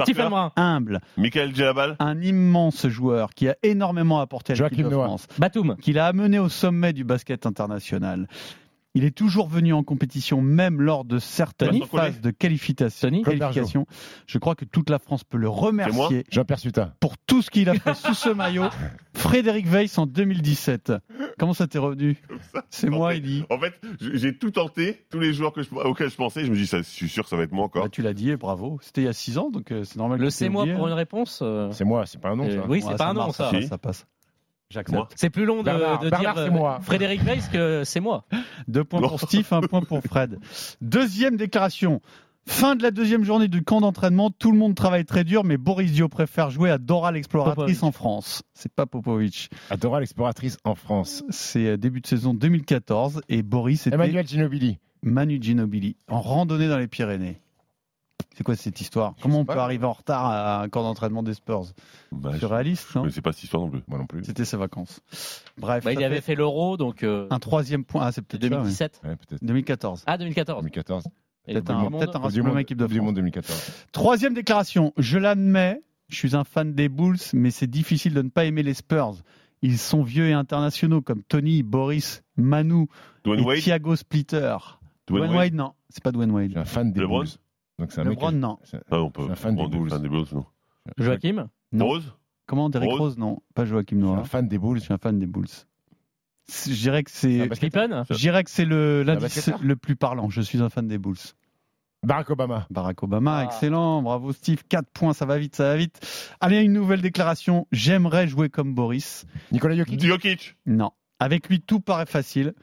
humble, Michael Djabal. un immense joueur qui a énormément apporté à l'équipe Joachim de Noah. France, Batum. qu'il a amené au sommet du basket international. Il est toujours venu en compétition, même lors de certaines phases de qualification. Tony. qualification. Je crois que toute la France peut le remercier pour tout ce qu'il a fait sous ce maillot. Frédéric Weiss en 2017. Comment ça t'est revenu C'est moi, il dit. En fait, j'ai tout tenté, tous les joueurs que je- auxquels je pensais. Je me dis, ça, je suis sûr que ça va être moi encore. Bah, tu l'as dit et bravo. C'était il y a 6 ans, donc euh, c'est normal. Le c'est moi oublié. pour une réponse. euh, C'est moi, c'est pas un nom euh, ça. Oui, c'est Ouais, pas un nom ça. ça passe. Moi. J'accepte. C'est plus long de, Bernard, de Bernard, dire c'est euh, moi. Frédéric Weiss que c'est moi. Deux points pour Steve, un point pour Fred. Deuxième déclaration. Fin de la deuxième journée du camp d'entraînement. Tout le monde travaille très dur, mais Boris Dio préfère jouer à Dora l'exploratrice Popovic. en France. C'est pas Popovic. Adora l'exploratrice en France. C'est euh, début de saison 2014 et Boris était Emmanuel Ginobili. Manu Ginobili en randonnée dans les Pyrénées. C'est quoi cette histoire Comment on pas. peut arriver en retard à un camp d'entraînement des Spurs Bah, je Surréaliste, je non connaissais pas cette histoire non plus. Moi non plus. C'était ses vacances. Bref, Bah, il avait fait fait l'euro, donc euh, un troisième point. Ah, c'est peut-être ça, ouais. 2017. Ouais, peut-être. 2014. Ah, 2014. 2014. Et Peut-être le un, peut-être un rassemblement équipe de du monde 2014. Troisième déclaration. Je l'admets, je suis un fan des Bulls, mais c'est difficile de ne pas aimer les Spurs. Ils sont vieux et internationaux comme Tony, Boris, Manu Dwayne et Wade. Thiago Splitter. Dwayne Dwayne Wade. Wade, non, c'est pas Dwayne Je Wade. suis un fan des LeBron Bulls. Donc c'est un mec. LeBron, non. c'est- Ah, on peut. Un fan des on est Bulls. fan des Bulls, non. Joachim Non. Rose Comment Derrick Rose. Rose, non, pas Joachim Je suis Noah. un fan des Bulls. Je suis un fan des Bulls. C'est- Je dirais que C'est un c'est, basket- Pippen je dirais que c'est le l'indice basketteur le plus parlant. Je suis un fan des Bulls. Barack Obama. Barack Obama, Ah. excellent, bravo Steve, 4 points, ça va vite, ça va vite. Allez, une nouvelle déclaration, j'aimerais jouer comme Boris. Nicolas Jokic. Jokic. Non, avec lui tout paraît facile.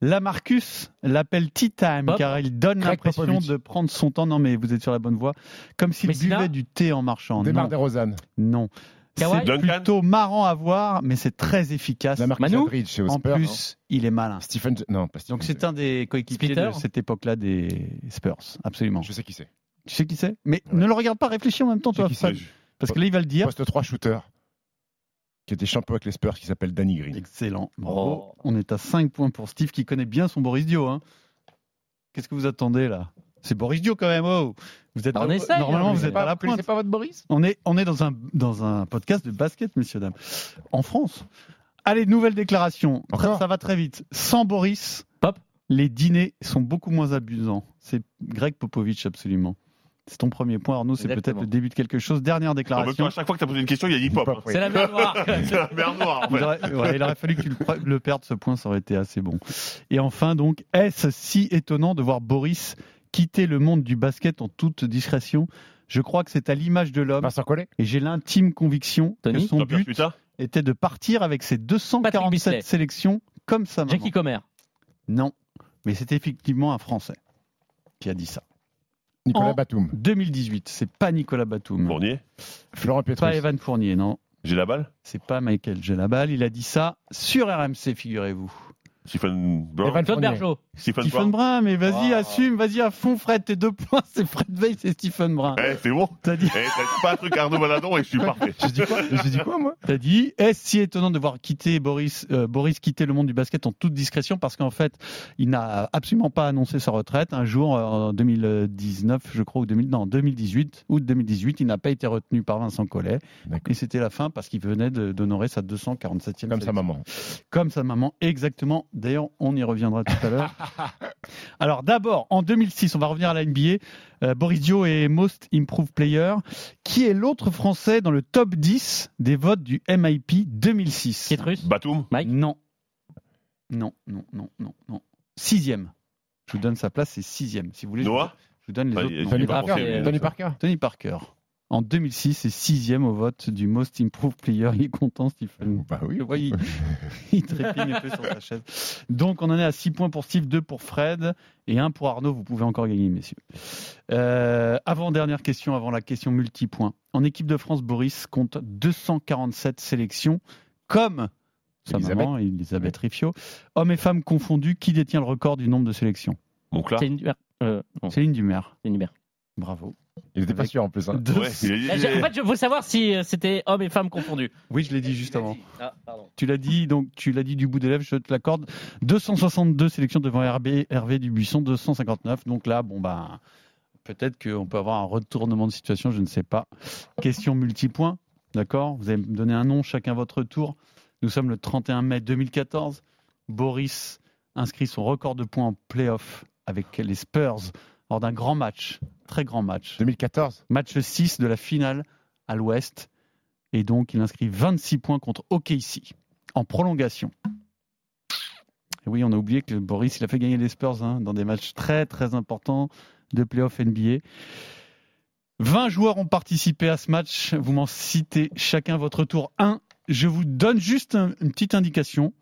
Lamarcus l'appelle Tea Time car il donne l'impression de prendre son temps. Non mais vous êtes sur la bonne voie. Comme s'il buvait du thé en marchant. Demar Non, DeRozan. non. C'est plutôt marrant à voir, mais c'est très efficace. La Marcus Manu Aldridge chez En plus, il est malin. Stephen. Non, pas Stephen. Donc c'est un des coéquipiers de cette époque-là des Spurs, absolument. Je sais qui c'est. Tu sais qui c'est? Mais Ouais. ne le regarde pas, réfléchis en même temps, toi, qui Fred. c'est. parce que là il va le dire. Poste 3 shooter. Qui était champion avec les Spurs, qui s'appelle Danny Green. Excellent. Bravo. Oh. On est à 5 points pour Steve qui connaît bien son Boris Dio. hein. Qu'est-ce que vous attendez là? C'est Boris Dio quand même. Oh. Vous êtes On pas- essaye, Normalement, hein, vous mais êtes à la pointe. pas votre Boris? On est, on est dans, un, dans un podcast de basket, messieurs, dames. En France. Allez, nouvelle déclaration. Encore? ça va très vite. Sans Boris, Pop. les dîners sont beaucoup moins abusants. C'est Greg Popovich, absolument. C'est ton premier point, Arnaud. C'est peut-être le début de quelque chose. Dernière déclaration. temps, à chaque fois que tu as posé une question, il a dit pop. C'est la mer Noire. C'est la mer noire. en Il fait. aurait, ouais, il aurait fallu que tu le, le perdes, ce point, ça aurait été assez bon. Et enfin, donc, est-ce si étonnant de voir Boris quitter le monde du basket en toute discrétion? Je crois que c'est à l'image de l'homme. Et j'ai l'intime conviction Tony que son but était de partir avec ses Patrick 247 Bisley. sélections comme sa maman. Jackie Comer. Non, mais c'est effectivement un Français qui a dit ça. Nicolas En- Batum. 2018, c'est pas Nicolas Batum. Fournier. Florent Pas Pietrus. Evan Fournier, non. J'ai la balle? C'est pas Michael Gelabal. Il a dit ça sur RMC, figurez-vous. Stephen Brown. Bergeau. Stephen Stephen Brown. Brun, mais vas-y, Ah. assume, vas-y à fond, Fred, tes deux points, c'est Fred Veil, c'est Stephen Brun. Eh, c'est bon. T'as dit, Eh, t'as dit pas un truc Arnaud Valadon et je suis parfait. J'ai dit quoi J'ai dit quoi, moi t'as dit, est-ce si étonnant de voir quitter Boris, euh, Boris quitter le monde du basket en toute discrétion parce qu'en fait, il n'a absolument pas annoncé sa retraite. Un jour, euh, en 2019, je crois, ou 2000, non, 2018, août 2018, il n'a pas été retenu par Vincent Collet. D'accord. Et c'était la fin parce qu'il venait de- d'honorer sa 247e Comme sa maman. Comme sa maman, exactement. D'ailleurs, on y reviendra tout à l'heure. Alors d'abord, en 2006, on va revenir à la NBA. Euh, Boris Dio est Most Improved Player. Qui est l'autre Français dans le top 10 des votes du MIP 2006 Pietrus. Batum. Mike? Non. Non, non, non, non, non. Sixième. Je vous donne sa place, c'est sixième. Si vous voulez, je vous- Noah? je vous donne les Bah, autres. Tony Parker. Tony Parker. En 2006, c'est sixième au vote du Most Improved Player. Il est content, Stephen. Bah oui. Je vois, il, il trépigne un peu sur sa chaise. Donc, on en est à 6 points pour Steve, 2 pour Fred et 1 pour Arnaud. Vous pouvez encore gagner, messieurs. Euh, avant dernière question, avant la question multipoint. En équipe de France, Boris compte 247 sélections, comme sa Elisabeth. maman, Elisabeth Riffiot. Hommes et femmes confondus, qui détient le record du nombre de sélections? Mon clat. Céline Dubert. Euh, Céline Dumer. Céline. Bravo. Il était pas sûr en plus. hein. Deux- Ouais, il a dit- Là, j'ai- En fait, je veux savoir si euh, c'était hommes et femmes confondus. Oui, je l'ai dit juste avant. Ah. Tu l'as dit, donc tu l'as dit du bout des lèvres, je te l'accorde. 262 sélections devant RB, Hervé Dubuisson, 259. Donc là, bon bah, peut-être qu'on peut avoir un retournement de situation, je ne sais pas. Question multipoint, d'accord? Vous allez me donner un nom, chacun votre tour. Nous sommes le 31 mai 2014. Boris inscrit son record de points en playoff avec les Spurs lors d'un grand match, très grand match. 2014. Match 6 de la finale à l'ouest. Et donc, il inscrit 26 points contre OKC en prolongation. Et oui, on a oublié que Boris, il a fait gagner les Spurs hein, dans des matchs très, très importants de playoff NBA. 20 joueurs ont participé à ce match. Vous m'en citez chacun votre tour. 1. Je vous donne juste un- une petite indication.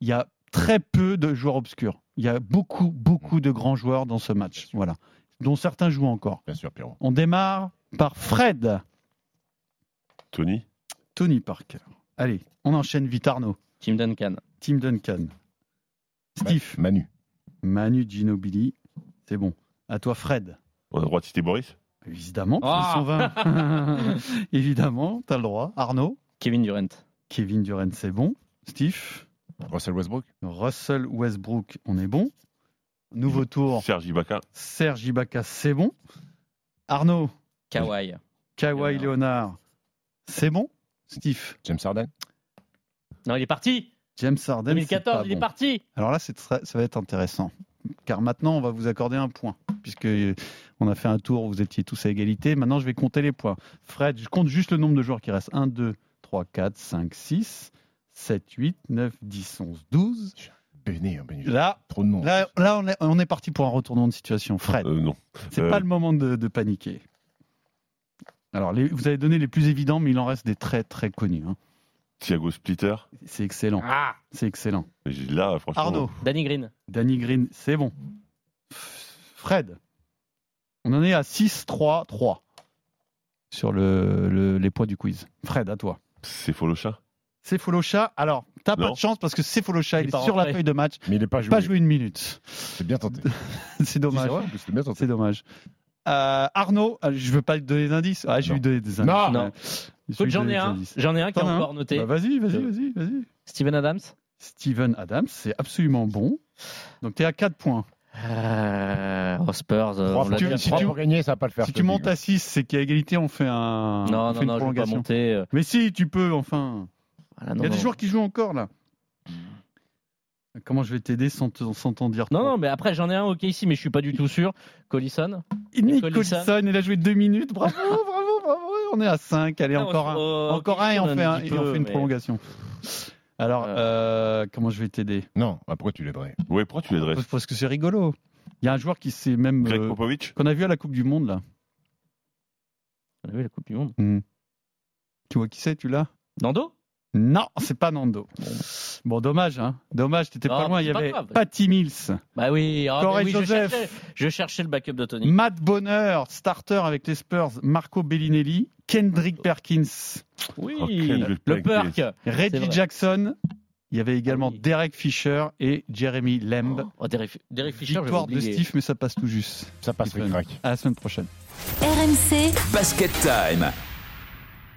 Il y a très peu de joueurs obscurs. Il y a beaucoup, beaucoup de grands joueurs dans ce match. Voilà. Dont certains jouent encore. Bien sûr, Pierrot. On démarre par Fred. Tony. Tony Parker. Allez, on enchaîne vite Arnaud. Tim Duncan. Tim Duncan. Steve. Manu. Manu Ginobili. C'est bon. À toi Fred. On a le droit de citer Boris. Évidemment, Ah. 120. Évidemment, t'as le droit. Arnaud. Kevin Durant. Kevin Durant, c'est bon. Steve. Russell Westbrook. Russell Westbrook, on est bon. Nouveau tour. Serge Ibaka. Serge Ibaka, c'est bon. Arnaud. Kawhi. Kawhi Leonard, c'est bon. Steve. James Harden. Non, il est parti. James Harden. c'est 2014, pas il est bon. parti. Alors là, c'est très- ça va être intéressant. Car maintenant, on va vous accorder un point. Puisque on a fait un tour où vous étiez tous à égalité. Maintenant, je vais compter les points. Fred, je compte juste le nombre de joueurs qui restent. 1, 2, 3, 4, 5, 6, 7, 8, 9, 10, 11, 12. Béné, hein, béné. Là, Trop de noms. là, là on, est, on est parti pour un retournement de situation. Fred, Euh, non. c'est euh, pas le moment de, de paniquer. Alors, les- vous avez donné les plus évidents, mais il en reste des très, très connus. hein. Thiago Splitter. C'est excellent. Ah. C'est excellent. J'ai- Là, franchement. Arnaud. Danny Green. Danny Green, c'est bon. Fred, on en est à 6-3-3 sur le, le- les points du quiz. Fred, à toi. C'est Folocha? C'est Folocha. Alors, t'as pas Non. de chance parce que c'est Folocha. Il Il est sur la feuille de match. Mais il n'est pas joué. Pas joué une minute. C'est bien tenté. C'est dommage. C'est dommage. Euh, Arnaud, euh, je veux pas te donner d'indices. Ah, je vais Non. lui donner des indices. Non. Non. J'en ai un. J'en ai un qui est encore noté. Bah, vas-y, vas-y, vas-y, vas-y. Steven Adams. Steven Adams, c'est absolument bon. Donc, tu es à 4 points. Euh, aux Spurs. euh, on tu- dit. si tu- pour gagner, ça va pas le faire. Si tu te montes à 6, c'est qu'à égalité, on fait un. Non, on non, fait une non, je vais pas monter. euh, Mais si, tu peux, enfin. Voilà, Il y a des non. joueurs qui jouent encore là. Comment je vais t'aider sans te- sans t'en dire Non, trop non, mais après j'en ai un ok ici, mais je suis pas du tout sûr. Collison. Nick Collison. Collison, il a joué deux minutes. Bravo, bravo, bravo. On est à 5. Allez, Non, encore un. euh, encore un et on fait, un, dit et on peu, fait une mais- prolongation. Alors, euh, comment je vais t'aider? Non, bah, pourquoi tu l'aiderais? Ouais, pourquoi tu l'aiderais? Parce que c'est rigolo. Il y a un joueur qui s'est même. Greg euh, Popovich? qu'on a vu à la Coupe du Monde, là. On a vu la Coupe du Monde. Hmm. Tu vois qui c'est, tu l'as? Nando? Non, c'est pas Nando. Bon, dommage, hein. Dommage, t'étais pas loin. Il y avait grave. Patty Mills, Bah oui, Corey je, Joseph. cherchais, je cherchais le backup de Tony. Matt Bonner, starter avec les Spurs, Marco Bellinelli, Kendrick Perkins, Oui, Oh, Kendrick le. Perk. Reggie. Jackson. Il y avait également Ah oui. Derek Fisher et Jeremy Lamb. Oh, Derek, Derek Fisher, j'avais Victoire de. Steve, mais ça passe tout juste. Ça passe. À la semaine prochaine. RMC Basket Time.